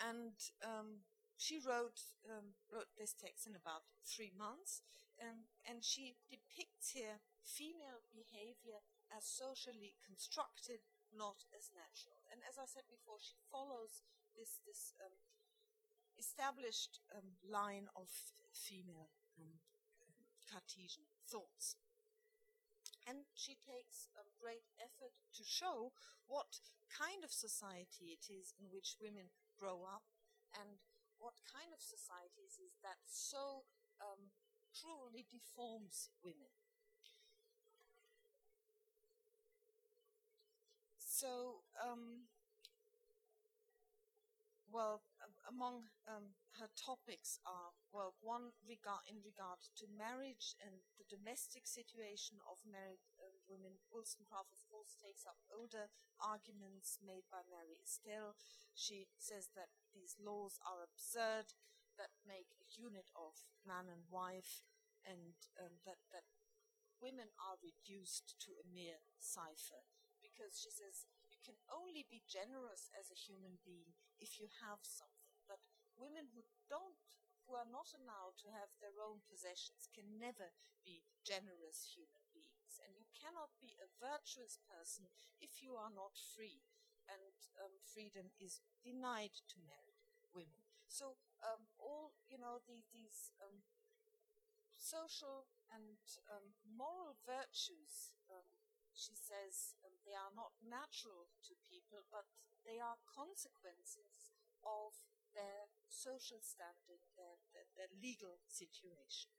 and um, she wrote um, wrote this text in about three months, um, and she depicts here female behavior as socially constructed, not as natural. And as I said before, she follows this this um, established um, line of female um, Cartesian thoughts. And she takes a great effort to show what kind of society it is in which women grow up and what kind of societies is that so um, cruelly deforms women. So, um, well, among um, her topics are well, one regard in regard to marriage and the domestic situation of married uh, women. Wollstonecraft, of course, takes up older arguments made by Mary Astell. She says that these laws are absurd, that make a unit of man and wife, and um, that, that women are reduced to a mere cipher. Because she says you can only be generous as a human being if you have something. Women who don't, who are not allowed to have their own possessions, can never be generous human beings. And you cannot be a virtuous person if you are not free. And um, freedom is denied to married women. So um, all you know the, these um, social and um, moral virtues, um, she says, um, they are not natural to people, but they are consequences of their social standing, their, their, their legal situation.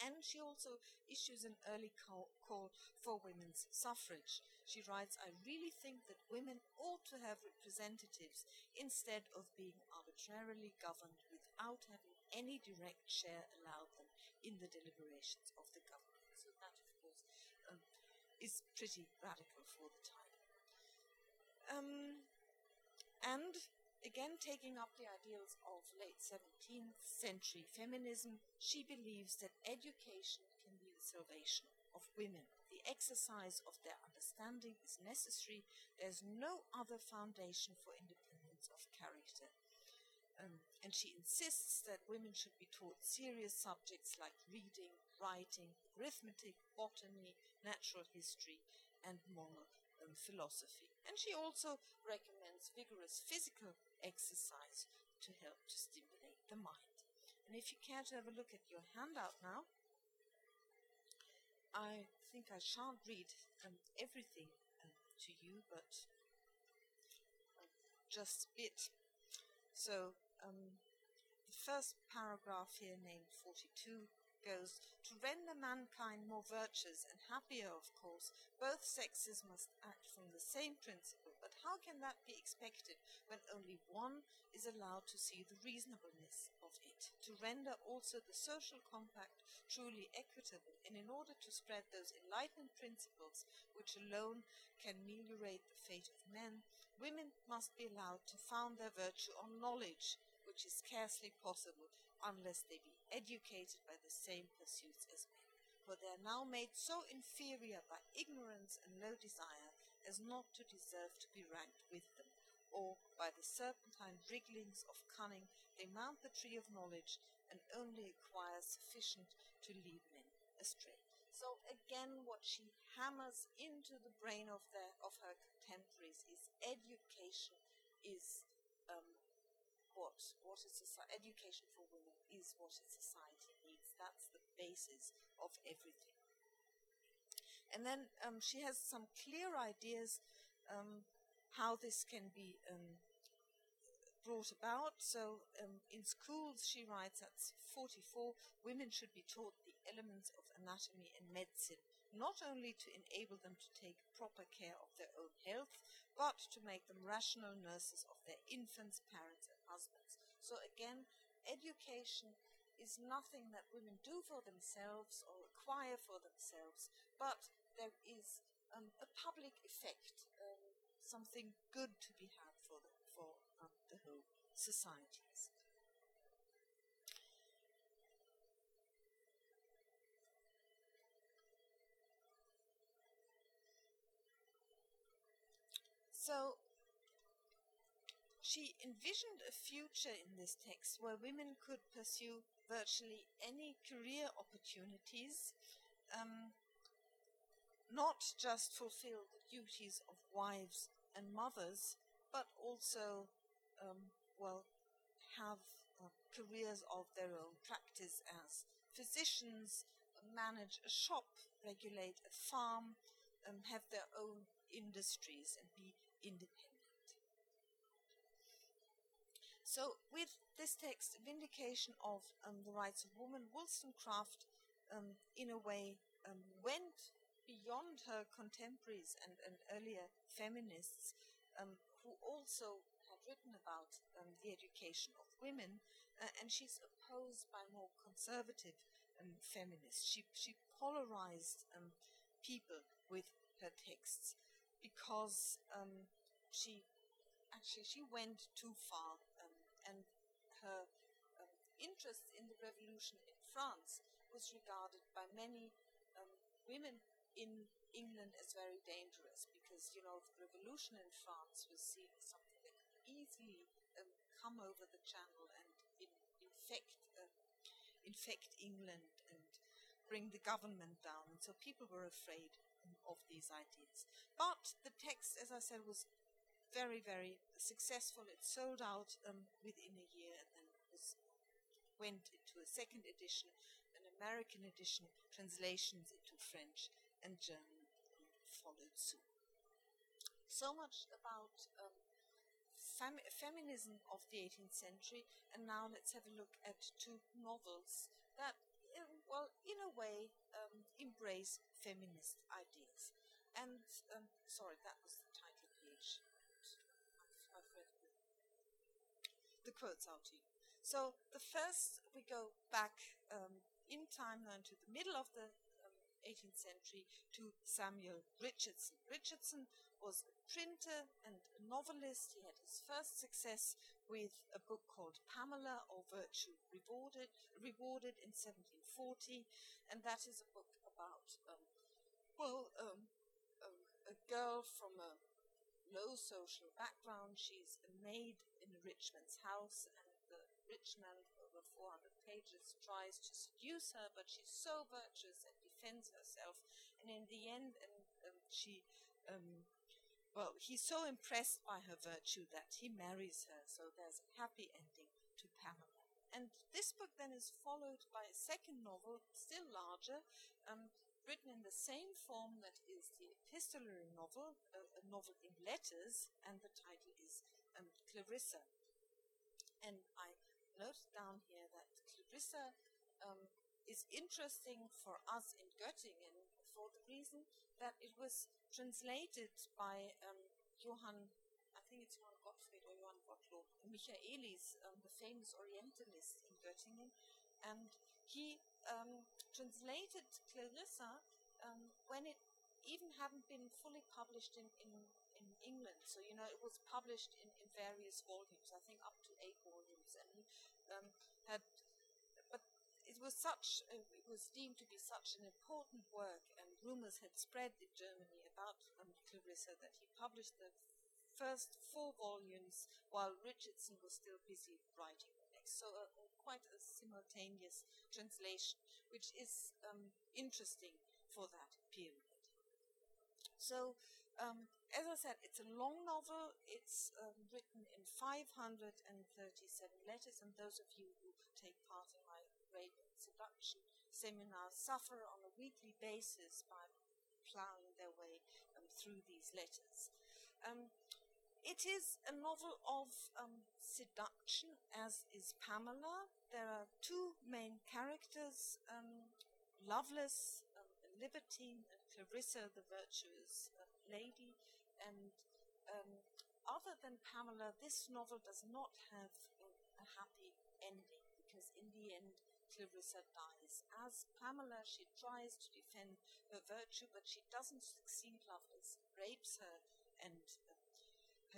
And she also issues an early call, call, for women's suffrage. She writes, I really think that women ought to have representatives instead of being arbitrarily governed without having any direct share allowed them in the deliberations of the government. So that, of course, um, is pretty radical for the time. Um, and Again, taking up the ideals of late 17th century feminism, she believes that education can be the salvation of women. The exercise of their understanding is necessary. There's no other foundation for independence of character. Um, and she insists that women should be taught serious subjects like reading, writing, arithmetic, botany, natural history, and moral um, philosophy. And she also recommends vigorous physical exercise to help to stimulate the mind. And if you care to have a look at your handout now, I think I shan't read um, everything um, to you, but just a bit. So, um, the first paragraph here, named 42, goes to render mankind more virtuous and happier, of course, both sexes must act from the same principle. How can that be expected when only one is allowed to see the reasonableness of it? To render also the social compact truly equitable, and in order to spread those enlightened principles which alone can ameliorate the fate of men, women must be allowed to found their virtue on knowledge, which is scarcely possible unless they be educated by the same pursuits as men. For they are now made so inferior by ignorance and low desire as not to deserve to be ranked with them, or by the serpentine wrigglings of cunning they mount the tree of knowledge and only acquire sufficient to lead men astray. So again, what she hammers into the brain of the of her contemporaries is education is um, what what is society, education for women is what a society needs. That's the basis of everything. And then um, she has some clear ideas um, how this can be um, brought about. So, um, in schools, she writes at 44, women should be taught the elements of anatomy and medicine, not only to enable them to take proper care of their own health, but to make them rational nurses of their infants, parents, and husbands. So, again, education is nothing that women do for themselves or acquire for themselves, but there is um, a public effect, um, something good to be had for the, for um, the whole societies. So she envisioned a future in this text where women could pursue virtually any career opportunities, um, not just fulfill the duties of wives and mothers, but also, um, well, have uh, careers of their own, practice as physicians, manage a shop, regulate a farm, um, have their own industries, and be independent. So, with this text, Vindication of um, the Rights of Women, Wollstonecraft, um, in a way, um, went beyond her contemporaries and, and earlier feminists um, who also had written about um, the education of women, uh, and she's opposed by more conservative um, feminists. She, she polarized people with her texts because she actually she went too far and her um, interest in the revolution in France was regarded by many um, women in England as very dangerous because, you know, the revolution in France was seen as something that could easily um, come over the channel and in, infect, uh, infect England and bring the government down. And so people were afraid of these ideas. But the text, as I said, was very, very successful. It sold out um, within a year and then was, went into a second edition, an American edition, translations into French and German followed soon. So much about um, fem- feminism of the 18th century, and now let's have a look at two novels that, well, in a way, um, embrace feminist ideas. And, um, sorry, that was the title page the quotes out to you. So the first, we go back um, in time then to the middle of the 18th century to Samuel Richardson. Richardson was a printer and a novelist. He had his first success with a book called Pamela or Virtue Rewarded, rewarded in 1740, and that is a book about, um, well, um, um, a girl from a low social background. She's a maid in a rich man's house, and the rich man, over 400 pages, tries to seduce her, but she's so virtuous and defends herself. And in the end, and um, she, um, well, he's so impressed by her virtue that he marries her. So there's a happy ending to Pamela. And this book then is followed by a second novel, still larger, um, written in the same form that is the epistolary novel, a, a novel in letters, and the title is um, Clarissa. And I note down here that Clarissa um, is interesting for us in Göttingen for the reason that it was translated by um, Johann, I think it's Johann Gottfried or Johann Gottlob, Michaelis, um, the famous Orientalist in Göttingen, and he um, translated Clarissa um, when it even hadn't been fully published in, in, in, England. So, you know, it was published in, in various volumes, I think up to eight volumes. And um, had, but it was such, it was deemed to be such an important work, and rumors had spread in Germany about um, Clarissa that he published the first four volumes while Richardson was still busy writing the next. So, uh, quite a simultaneous translation, which is um, interesting for that period. So, um, as I said, it's a long novel. It's um, written in 537 letters, and those of you who take part in my rape and seduction seminars suffer on a weekly basis by plowing their way um, through these letters. Um, it is a novel of um, seduction, as is Pamela. There are two main characters um, Lovelace, um, libertine, and Clarissa, the virtuous lady. And um, other than Pamela, this novel does not have a happy ending because, in the end, Clarissa dies. As Pamela, she tries to defend her virtue, but she doesn't succeed. Lovelace rapes her, and uh,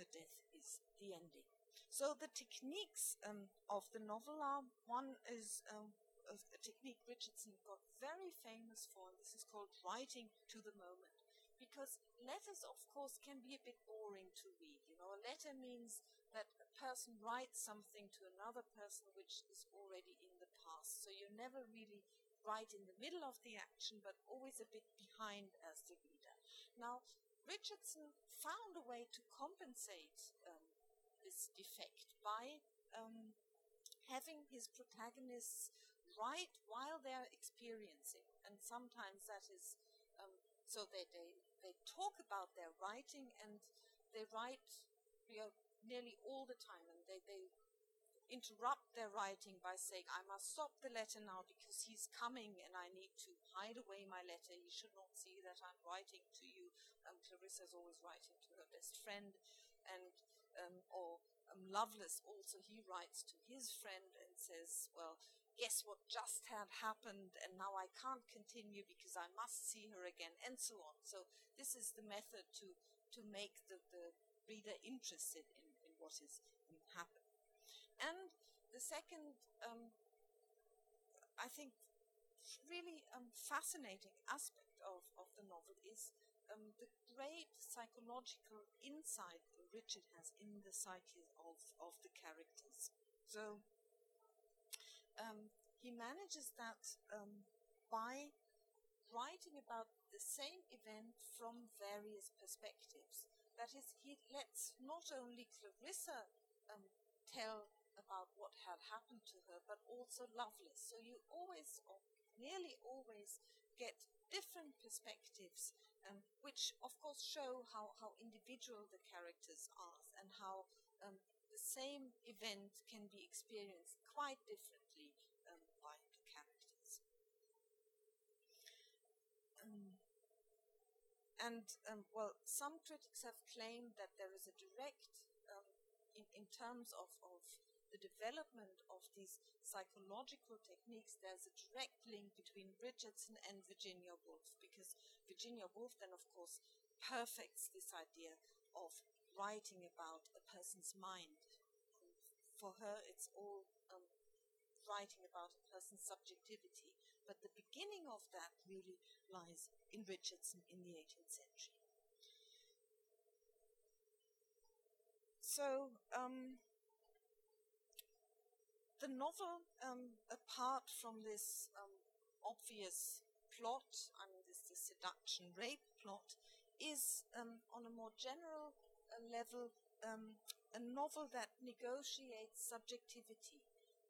her death is the ending. So the techniques um, of the novel are one is um, a, a, technique Richardson got very famous for, and this is called writing to the moment. Because letters, of course, can be a bit boring to read. You know, a letter means that a person writes something to another person which is already in the past. So you never really write in the middle of the action, but always a bit behind as the reader. Now, Richardson found a way to compensate um, this defect by um, having his protagonists write while they're experiencing, and sometimes that is um, so they, they they talk about their writing and they write you know, nearly all the time, and they they interrupt their writing by saying, I must stop the letter now because he's coming and I need to hide away my letter. He should not see that I'm writing to you. Um, Clarissa's always writing to her best friend. And um, or um, Lovelace also he writes to his friend and says, "Well, guess what just had happened, and now I can't continue because I must see her again," and so on. So this is the method to to make the, the reader interested in, in what is in happened. And the second, um, I think, really um, fascinating aspect of, of the novel is um, the great psychological insight Richard has in the psyche of, of the characters. So um, he manages that um, by writing about the same event from various perspectives. That is, he lets not only Clarissa um, tell about what had happened to her, but also Lovelace. So you always, or nearly always, get different perspectives um, which of course show how, how individual the characters are and how um, the same event can be experienced quite differently um, by the characters. Um, and, um, well, some critics have claimed that there is a direct, um, in, in terms of, of the development of these psychological techniques, there's a direct link between Richardson and Virginia Woolf, because Virginia Woolf then, of course, perfects this idea of writing about a person's mind. For her, it's all um, writing about a person's subjectivity, but the beginning of that really lies in Richardson in the 18th century. So, um, the novel, um, apart from this um, obvious plot, I mean, this, this seduction rape plot, is um, on a more general uh, level um, a novel that negotiates subjectivity.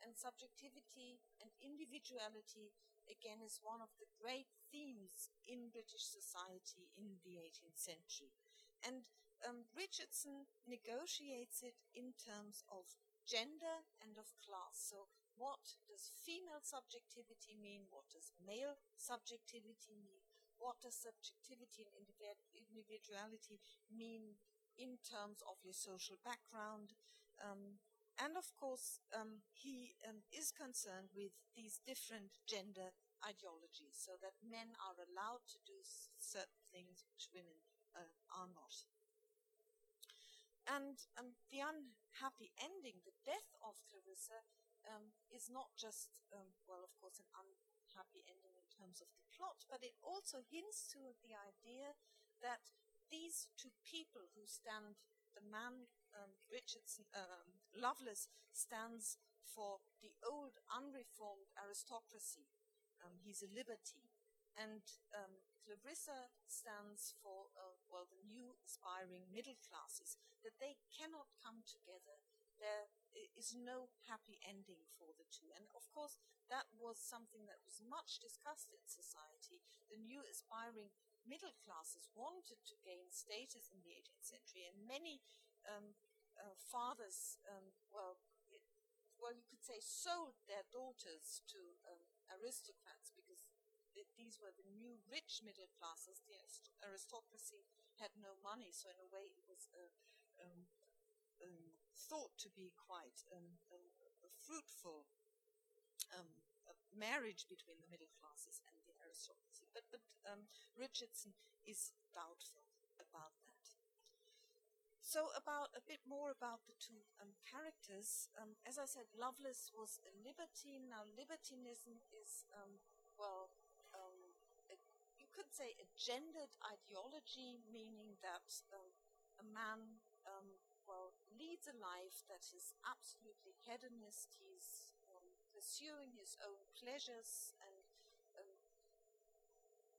And subjectivity and individuality, again, is one of the great themes in British society in the 18th century. And um, Richardson negotiates it in terms of gender and of class. So, what does female subjectivity mean? What does male subjectivity mean? What does subjectivity and individuality mean in terms of your social background? Um, and of course, um, he um, is concerned with these different gender ideologies, so that men are allowed to do certain things which women uh, are not. And um, the unhappy ending, the death of Clarissa, um, is not just, um, well, of course, an unhappy ending in terms of the plot, but it also hints to the idea that these two people who stand, the man um, Richardson, um, Lovelace stands for the old unreformed aristocracy. Um, he's a liberty. And Clarissa stands for uh, well, the new aspiring middle classes, that they cannot come together. There is no happy ending for the two. And of course, that was something that was much discussed in society. The new aspiring middle classes wanted to gain status in the 18th century, and many um, uh, fathers, um, well, well, you could say, sold their daughters to um, aristocrats because it, these were the new rich middle classes. The aristocracy had no money, so in a way, it was uh, um, um, thought to be quite um, a, a fruitful um, a marriage between the middle classes and the aristocracy. But, but um, Richardson is doubtful about. So, about a bit more about the two um, characters. Um, as I said, Lovelace was a libertine. Now, libertinism is, um, well, um, a, you could say a gendered ideology, meaning that um, a man, um, well, leads a life that is absolutely hedonist. He's pursuing his own pleasures and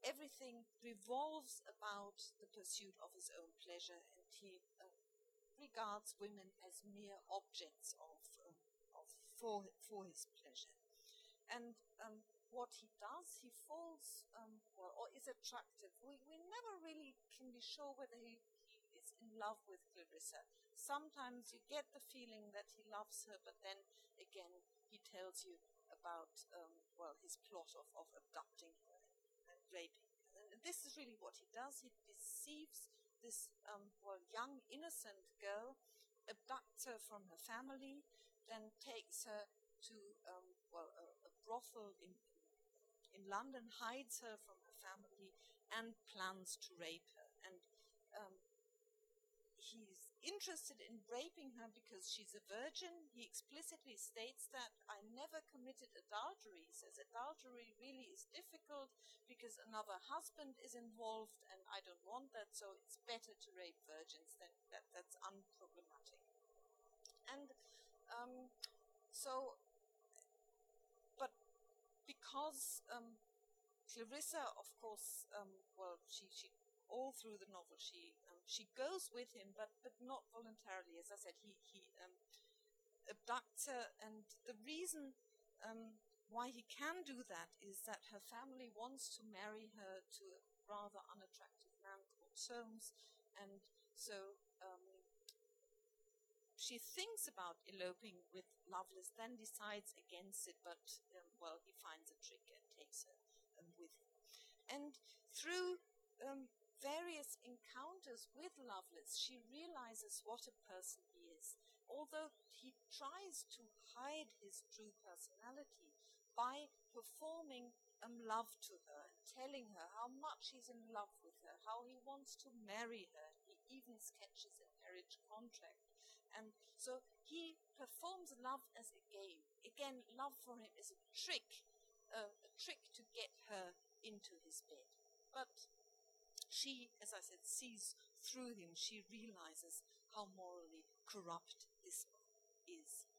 everything revolves about the pursuit of his own pleasure, and he uh, regards women as mere objects of, um, of for for his pleasure. And um, what he does, he falls um, well, or is attractive. We we never really can be sure whether he, he is in love with Clarissa. Sometimes you get the feeling that he loves her, but then again he tells you about um, well his plot of, of abducting her and raping her. And this is really what he does. He deceives this um, well young innocent girl, abducts her from her family, then takes her to um, well a, a, brothel in in London, hides her from her family, and plans to rape her. And um, he's interested in raping her because she's a virgin. He explicitly states that I never committed adultery. He says adultery really is difficult because another husband is involved and I don't want that, so it's better to rape virgins than that. That's unproblematic. And um, so, but because um, Clarissa, of course, um, well, she, she all through the novel she she goes with him, but but not voluntarily. As I said, he he um, abducts her, and the reason um, why he can do that is that her family wants to marry her to a rather unattractive man called Solmes, and so um, she thinks about eloping with Lovelace, then decides against it, but um, well, he finds a trick and takes her um, with him. And through um, various encounters with Lovelace, she realizes what a person he is. Although he tries to hide his true personality by performing um, love to her and telling her how much he's in love with her, how he wants to marry her. He even sketches a marriage contract. And so he performs love as a game. Again, love for him is a trick, uh, a trick to get her into his bed. But she, as I said, sees through him. She realizes how morally corrupt this is.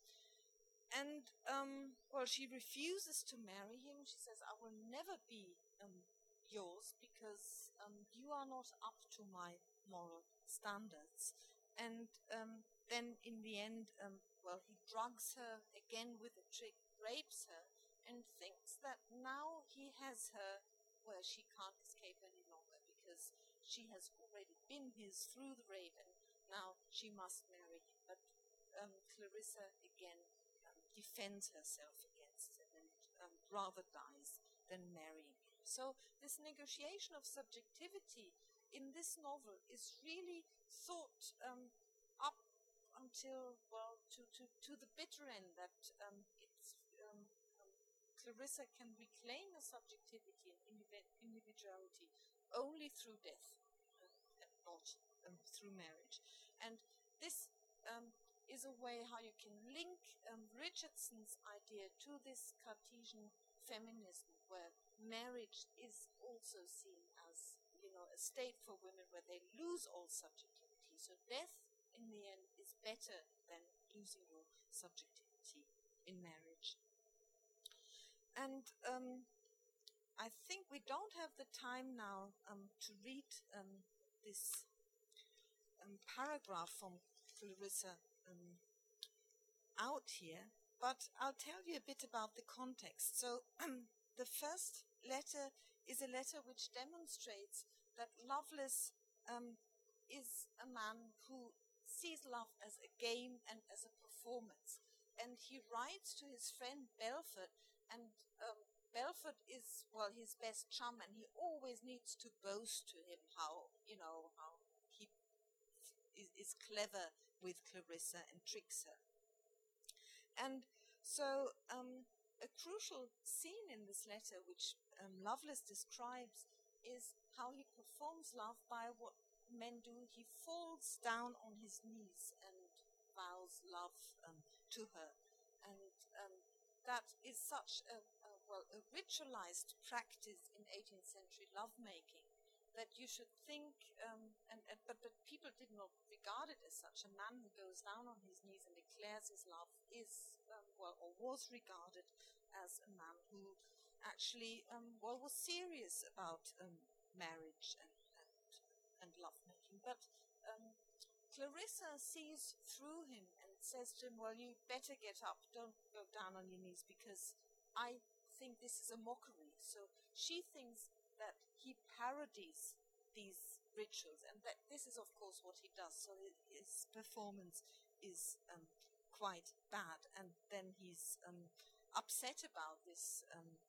And, um, well, she refuses to marry him. She says, I will never be um, yours because um, you are not up to my moral standards. And um, then in the end, um, well, he drugs her again with a trick, rapes her, and thinks that now he has her where she can't escape any she has already been his through the rape and now she must marry him. But um, Clarissa again um, defends herself against him and um, rather dies than marrying him. So this negotiation of subjectivity in this novel is really thought um, up until well to, to, to the bitter end that um, it's um, Clarissa can reclaim her subjectivity and individuality only through death and not um, through marriage. And this um, is a way how you can link um, Richardson's idea to this Cartesian feminism, where marriage is also seen as you know a state for women where they lose all subjectivity. So death, in the end, is better than losing your subjectivity in marriage. And um, I think we don't have the time now um, to read um, this um, paragraph from Clarissa um, out here, but I'll tell you a bit about the context. So, the first letter is a letter which demonstrates that Lovelace um, is a man who sees love as a game and as a performance. And he writes to his friend Belford and um, Belford is, well, his best chum, and he always needs to boast to him how, you know, how he is, is clever with Clarissa and tricks her. And so, um, a crucial scene in this letter, which um, Lovelace describes, is how he performs love by what men do. He falls down on his knees and vows love um, to her. And um, that is such a, well, a ritualized practice in 18th century lovemaking that you should think, um, and, and, but, but people did not regard it as such. A man who goes down on his knees and declares his love is, um, well, or was regarded as a man who actually, um, well, was serious about um, marriage and, and, and lovemaking. But um, Clarissa sees through him and says to him, well, you better get up, don't go down on your knees because I think this is a mockery. So she thinks that he parodies these rituals, and that this is, of course, what he does. So his, performance is um, quite bad, and then he's um, upset about this. Um,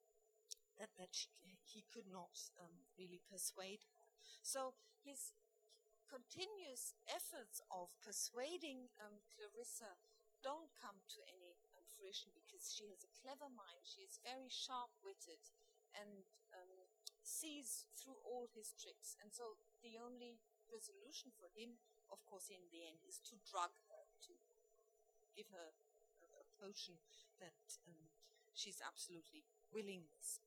that that she, he could not um, really persuade her. So his continuous efforts of persuading um, Clarissa don't come to any fruition because she has a clever mind. She is very sharp-witted, and um, sees through all his tricks. And so the only resolution for him, of course, in the end, is to drug her, to give her a, a potion that um, she's absolutely willing this.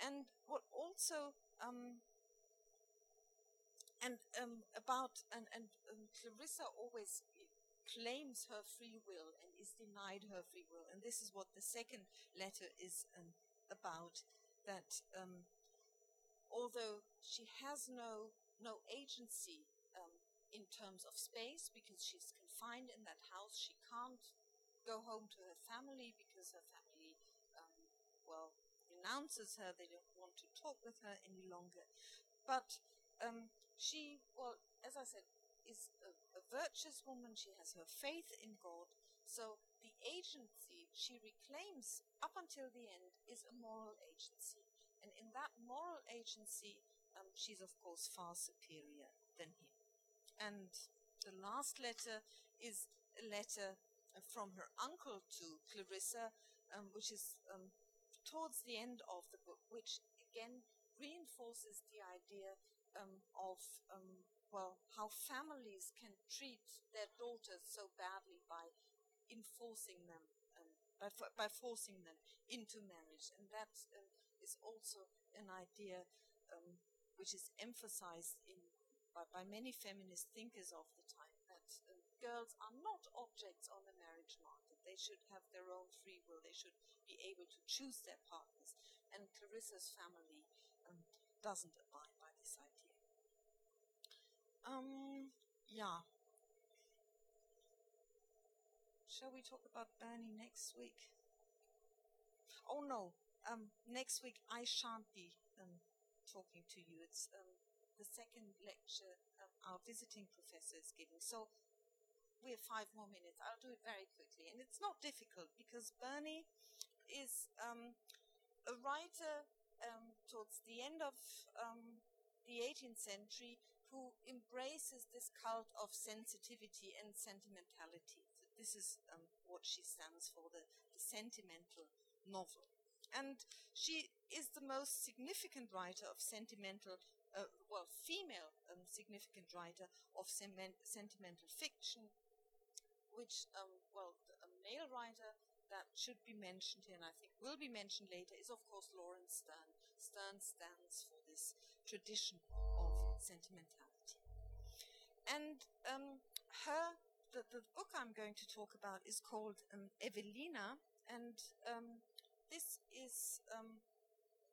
And what also um, and um, about and and um, Clarissa always claims her free will and is denied her free will, and this is what the second letter is um, about. That um, although she has no no agency um, in terms of space because she's confined in that house. She can't go home to her family because her family, um, well, renounces her. They don't want to talk with her any longer. But um, she, well, as I said, is a, a virtuous woman. She has her faith in God. So the agency she reclaims up until the end is a moral agency. And in that moral agency, um, she's of course far superior than him. And the last letter is a letter from her uncle to Clarissa, um, which is um, towards the end of the book, which again reinforces the idea um, of um, well how families can treat their daughters so badly by enforcing them um, by, by forcing them into marriage, and that is also an idea um, which is emphasized in by, by, many feminist thinkers of the time that uh, girls are not objects on the marriage market. They should have their own free will. They should be able to choose their partners. And Clarissa's family um, doesn't abide. Um, yeah. Shall we talk about Burney next week? Oh no, um, next week I shan't be um, talking to you. It's um, the second lecture our visiting professor is giving. So we have five more minutes. I'll do it very quickly. And it's not difficult because Burney is um, a writer um, towards the end of um, the 18th century who embraces this cult of sensitivity and sentimentality. So this is um, what she stands for the, the sentimental novel. And she is the most significant writer of sentimental, uh, well, female um, significant writer of sentimental fiction, which, um, well, a male writer that should be mentioned here, and I think will be mentioned later, is of course Laurence Sterne. Sterne stands for this tradition of sentimentality. And um, her, the, the, book I'm going to talk about is called um, Evelina, and um, this is, um,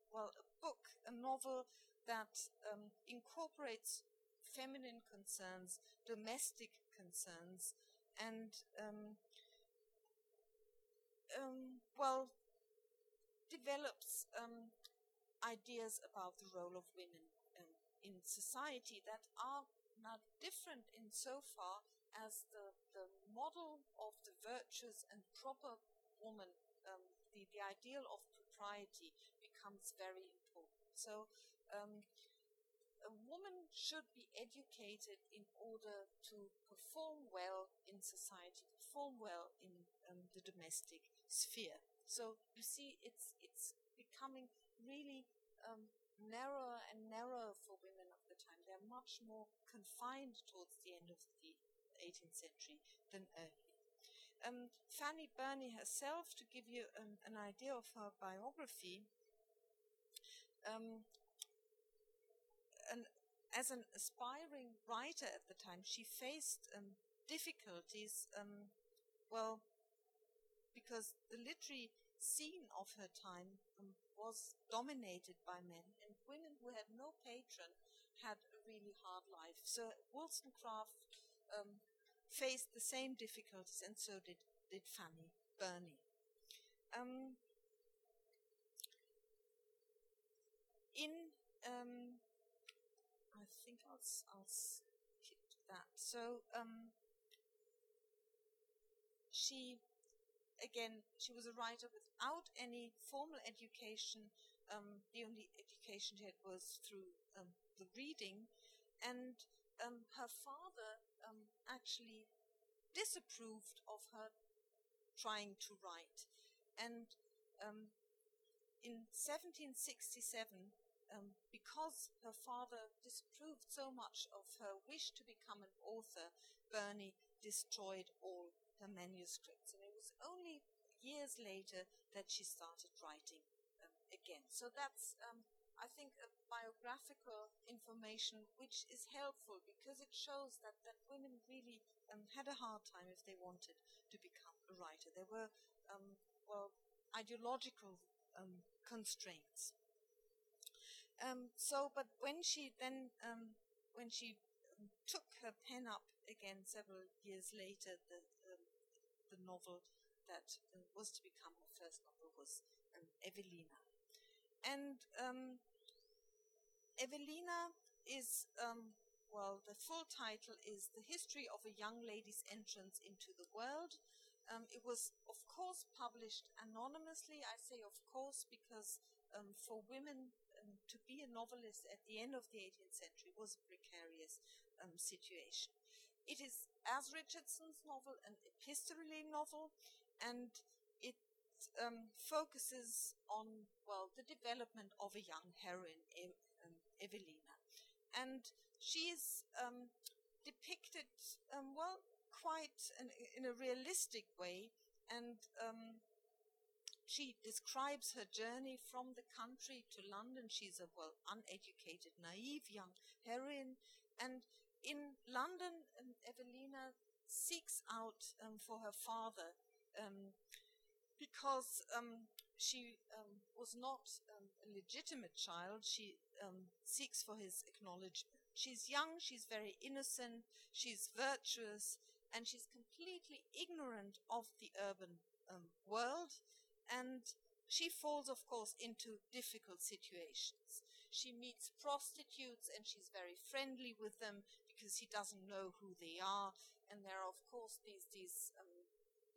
well, a book, a novel that um, incorporates feminine concerns, domestic concerns, and, um, well, develops ideas about the role of women in society that are not different in so far as the, the model of the virtuous and proper woman, um, the, the ideal of propriety, becomes very important. So, um, a woman should be educated in order to perform well in society, perform well in um, the domestic sphere. So you see, it's it's becoming really um, narrower and narrower for women of the time. They're much more confined towards the end of the 18th century than earlier. Um, Fanny Burney herself, to give you um, an idea of her biography, um, an, as an aspiring writer at the time, she faced um, difficulties, um, well, because the literary scene of her time um, was dominated by men, women who had no patron had a really hard life. So Wollstonecraft um, faced the same difficulties, and so did, did Fanny Burney. Um, in um, I think I'll, I'll skip that. So um, she, again, she was a writer without any formal education. Um, the only education she had was through um, the reading, and um, her father um, actually disapproved of her trying to write. And um, in 1767, um, because her father disapproved so much of her wish to become an author, Burney destroyed all her manuscripts. And it was only years later that she started writing again. So that's um, I think, a biographical information which is helpful because it shows that, that women really um, had a hard time if they wanted to become a writer. There were, um, well, ideological um, constraints. Um, so, but when she then, um, when she took her pen up again several years later, the, the novel that uh, was to become her first novel was Evelina. And um, Evelina is, um, well, the full title is The History of a Young Lady's Entrance into the World. Um, it was, of course, published anonymously. I say, of course, because um, for women um, to be a novelist at the end of the 18th century was a precarious um, situation. It is, as Richardson's novel, an epistolary novel, and um, focuses on, well, the development of a young heroine, e- um, Evelina. And she is um, depicted, um, well, quite an, in a realistic way. And um, she describes her journey from the country to London. She's a, well, uneducated, naive young heroine. And in London, um, Evelina seeks out for her father um, because um, she um, was not um, a legitimate child. She um, seeks for his acknowledgement. She's young, she's very innocent, she's virtuous, and she's completely ignorant of the urban um, world. And she falls, of course, into difficult situations. She meets prostitutes and she's very friendly with them because he doesn't know who they are. And there are, of course, these, these um,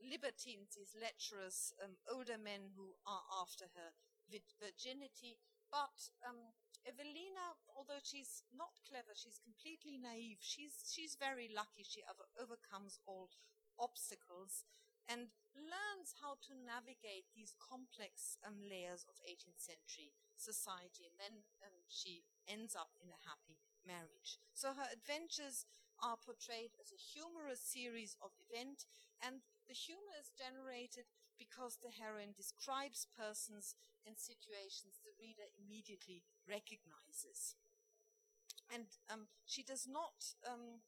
libertines, these lecherous um, older men who are after her virginity. But um, Evelina, although she's not clever, she's completely naive. She's she's very lucky. She over- overcomes all obstacles and learns how to navigate these complex um, layers of 18th century society. And then um, she ends up in a happy marriage. So her adventures are portrayed as a humorous series of events, and the humor is generated because the heroine describes persons and situations the reader immediately recognizes. And um, she does not, um,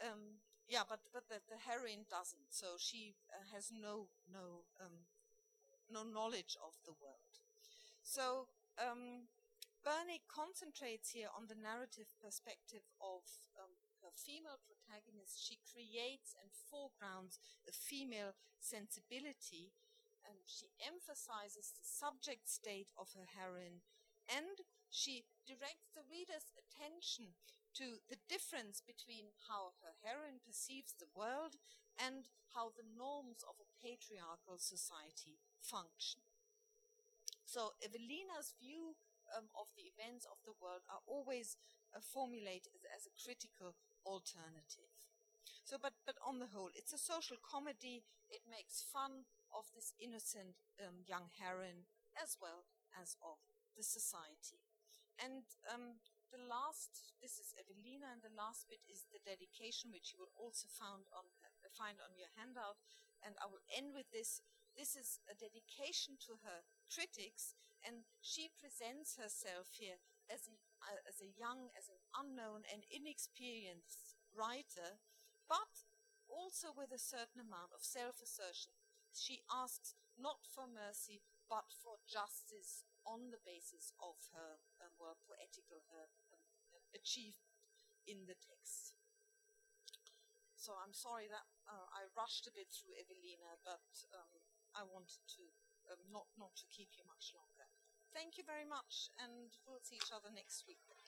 um, yeah, but, but the, the, heroine doesn't, so she uh, has no, no, um, no knowledge of the world. So, um, Burney concentrates here on the narrative perspective of her female protagonist, she creates and foregrounds a female sensibility, and she emphasizes the subject state of her heroine, and she directs the reader's attention to the difference between how her heroine perceives the world and how the norms of a patriarchal society function. So Evelina's view um, of the events of the world are always uh, formulated as a critical alternative. So, but but on the whole, it's a social comedy. It makes fun of this innocent um, young heroine as well as of the society. And um, the last, this is Evelina, and the last bit is the dedication, which you will also found on, uh, find on your handout. And I will end with this. This is a dedication to her critics, and she presents herself here as a, as a young, as an unknown and inexperienced writer, but also with a certain amount of self assertion. She asks not for mercy, but for justice on the basis of her um, well, poetical her um, achievement in the text. So I'm sorry that uh, I rushed a bit through Evelina, but um, I wanted to um, not not to keep you much longer. Thank you very much, and we'll see each other next week.